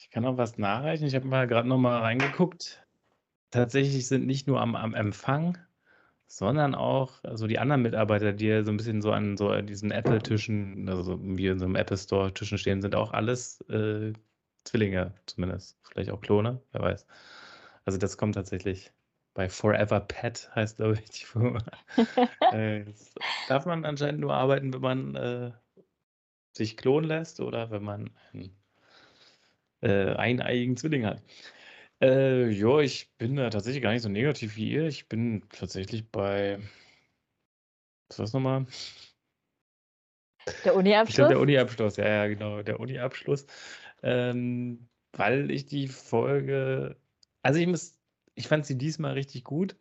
Speaker 1: Ich kann noch was nachreichen. Ich habe mal grad noch mal reingeguckt. Tatsächlich sind nicht nur am am Empfang, sondern auch so die anderen Mitarbeiter, die ja so 'n bisschen so an so diesen Apple-Tischen, also so wie in so 'nem Apple Store Tischen stehen, sind auch alles, äh, Zwillinge zumindest. Vielleicht auch Klone, wer weiß. Also, das kommt tatsächlich bei Forever Pet heißt, glaube ich, die Firma. Äh, darf man anscheinend nur arbeiten, wenn man, äh, sich klonen lässt oder wenn man einen, äh, eineiigen Zwilling hat. Äh, ja, ich bin da tatsächlich gar nicht so negativ wie ihr. Ich bin tatsächlich bei was war's noch mal?
Speaker 3: Der
Speaker 1: Ich glaube,
Speaker 3: Uniabschluss?
Speaker 1: der Uniabschluss. Ja, ja, genau, der Uniabschluss. Ähm, weil ich die Folge also, ich muss ich fand sie diesmal richtig gut.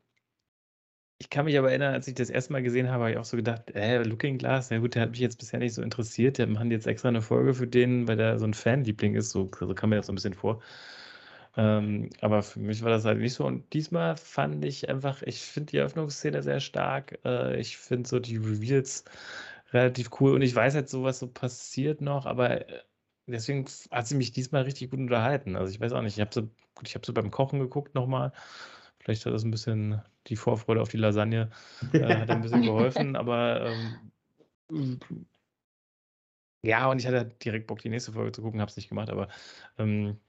Speaker 1: Ich kann mich aber erinnern, als ich das erste Mal gesehen habe, habe ich auch so gedacht: „Hä, Looking Glass, ja gut, der hat mich jetzt bisher nicht so interessiert. Die machen jetzt extra 'ne Folge für den, weil der so 'n Fanliebling ist“, so so kam mir das so 'n bisschen vor. Ähm, aber für mich war das halt nicht so. Und diesmal fand ich einfach ich finde die Eröffnungsszene sehr stark. Äh, ich finde so die Reveals relativ cool und ich weiß halt so, was so passiert noch, aber, äh, deswegen hat sie mich diesmal richtig gut unterhalten. Also, ich weiß auch nicht, ich habe so ich habe so beim Kochen geguckt noch mal. Vielleicht hat das ein bisschen die Vorfreude auf die Lasagne äh, hat ein bisschen geholfen, aber ähm, ja, und ich hatte direkt Bock, die nächste Folge zu gucken, habe es nicht gemacht, aber ähm,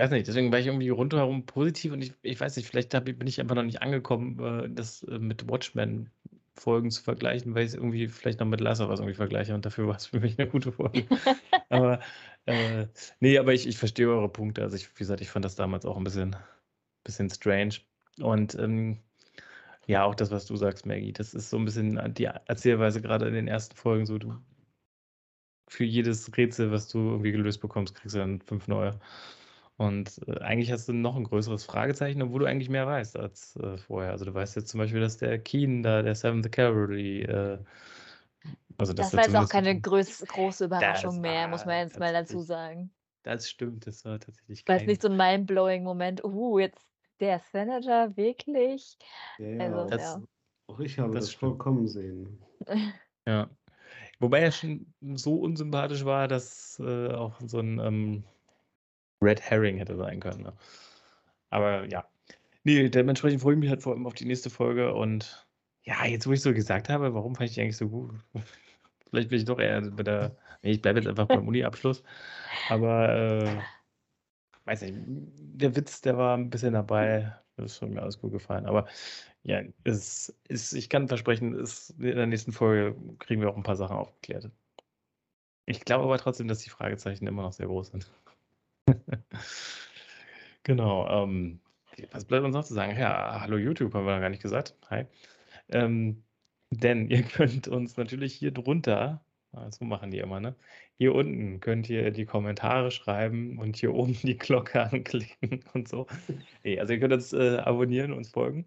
Speaker 1: weiß nicht, deswegen war ich irgendwie rundherum positiv und ich, ich weiß nicht, vielleicht hab, bin ich einfach noch nicht angekommen, äh, das äh, mit Watchmen Folgen zu vergleichen, weil ich es irgendwie vielleicht noch mit Last of Us irgendwie vergleiche und dafür war es für mich eine gute Folge. aber äh, nee, aber ich, ich verstehe eure Punkte. Also ich, wie gesagt, ich fand das damals auch ein bisschen, bisschen strange. Und ähm, ja, auch das, was du sagst, Maggie, das ist so ein bisschen die Erzählweise gerade in den ersten Folgen so, du für jedes Rätsel, was du irgendwie gelöst bekommst, kriegst du dann fünf neue. Und äh, eigentlich hast du noch ein größeres Fragezeichen, obwohl du eigentlich mehr weißt als äh, vorher. Also du weißt jetzt zum Beispiel, dass der Keen da, der Seventh Cavalry, äh,
Speaker 3: also das war jetzt auch keine größ, große Überraschung mehr, muss man jetzt mal dazu sagen.
Speaker 1: Das stimmt, das war tatsächlich
Speaker 3: War jetzt nicht so ein mind-blowing Moment, uh, jetzt der Senator, wirklich?
Speaker 2: Ja,
Speaker 3: Also,
Speaker 1: Das,
Speaker 3: ja.
Speaker 2: auch ich habe
Speaker 1: das
Speaker 2: das vollkommen sehen.
Speaker 1: Ja. Wobei er schon so unsympathisch war, dass äh, auch so ein ähm, Red Herring hätte sein können. Ne? Aber ja. Nee, dementsprechend freue ich mich halt vor allem auf die nächste Folge. Und ja, jetzt wo ich so gesagt habe, warum fand ich die eigentlich so gut? Vielleicht bin ich doch eher bei der. Nee, ich bleibe jetzt einfach beim Uni-Abschluss. Aber äh, weiß nicht, der Witz, der war ein bisschen dabei. Das hat mir alles gut gefallen. Aber ja, es ist, ich kann versprechen, es, in der nächsten Folge kriegen wir auch ein paar Sachen aufgeklärt. Ich glaube aber trotzdem, dass die Fragezeichen immer noch sehr groß sind. genau. Ähm, was bleibt uns noch zu sagen? Ja, hallo YouTube, haben wir noch gar nicht gesagt. Hi. Ähm, denn ihr könnt uns natürlich hier drunter, ah, so machen die immer, ne? Hier unten könnt ihr die Kommentare schreiben und hier oben die Glocke anklicken und so. Nee, also ihr könnt uns äh, abonnieren, uns folgen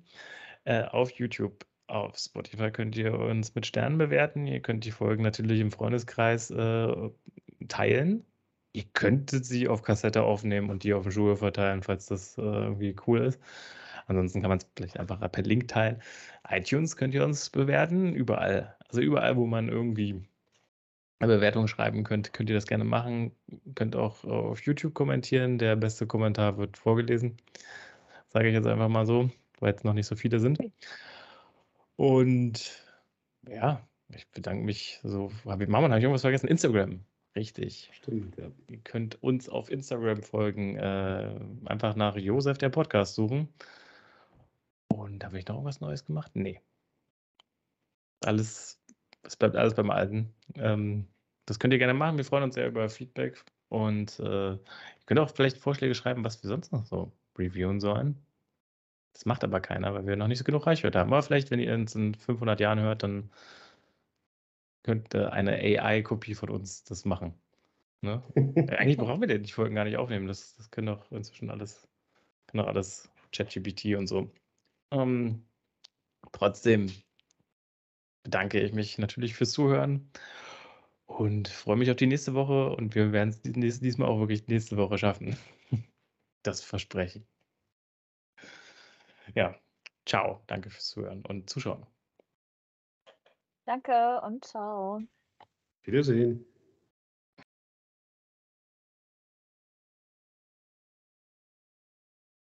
Speaker 1: äh, auf YouTube. Auf Spotify könnt ihr uns mit Sternen bewerten. Ihr könnt die Folgen natürlich im Freundeskreis äh, teilen. Ihr könntet sie auf Kassette aufnehmen und die auf den Schuhe verteilen, falls das äh, irgendwie cool ist. Ansonsten kann man es vielleicht einfach per Link teilen. iTunes könnt ihr uns bewerten, überall. Also überall, wo man irgendwie eine Bewertung schreiben könnt, könnt ihr das gerne machen. Könnt auch auf YouTube kommentieren. Der beste Kommentar wird vorgelesen. Sage ich jetzt einfach mal so, weil jetzt noch nicht so viele sind. Und ja, ich bedanke mich. So, habe ich, Mama, habe ich irgendwas vergessen? Instagram. Richtig.
Speaker 2: Stimmt, ja.
Speaker 1: Ihr könnt uns auf Instagram folgen. Äh, einfach nach Josef der Podcast suchen. Und habe ich noch irgendwas Neues gemacht? Nee. Alles, es bleibt alles beim Alten. Ähm, das könnt ihr gerne machen. Wir freuen uns sehr über Feedback. Und äh, ihr könnt auch vielleicht Vorschläge schreiben, was wir sonst noch so reviewen sollen. Das macht aber keiner, weil wir noch nicht so genug Reichweite haben. Aber vielleicht, wenn ihr uns in 500 Jahren hört, dann könnte eine AI-Kopie von uns das machen. Ne? Äh, Eigentlich brauchen wir die Folgen gar nicht aufnehmen. Das, das können doch inzwischen alles, kann doch alles ChatGPT und so. Ähm, trotzdem bedanke ich mich natürlich fürs Zuhören und freue mich auf die nächste Woche und wir werden es dies, diesmal auch wirklich nächste Woche schaffen. Das verspreche ich. Ja, ciao. Danke fürs Zuhören und Zuschauen.
Speaker 3: Danke und ciao.
Speaker 2: Wiedersehen.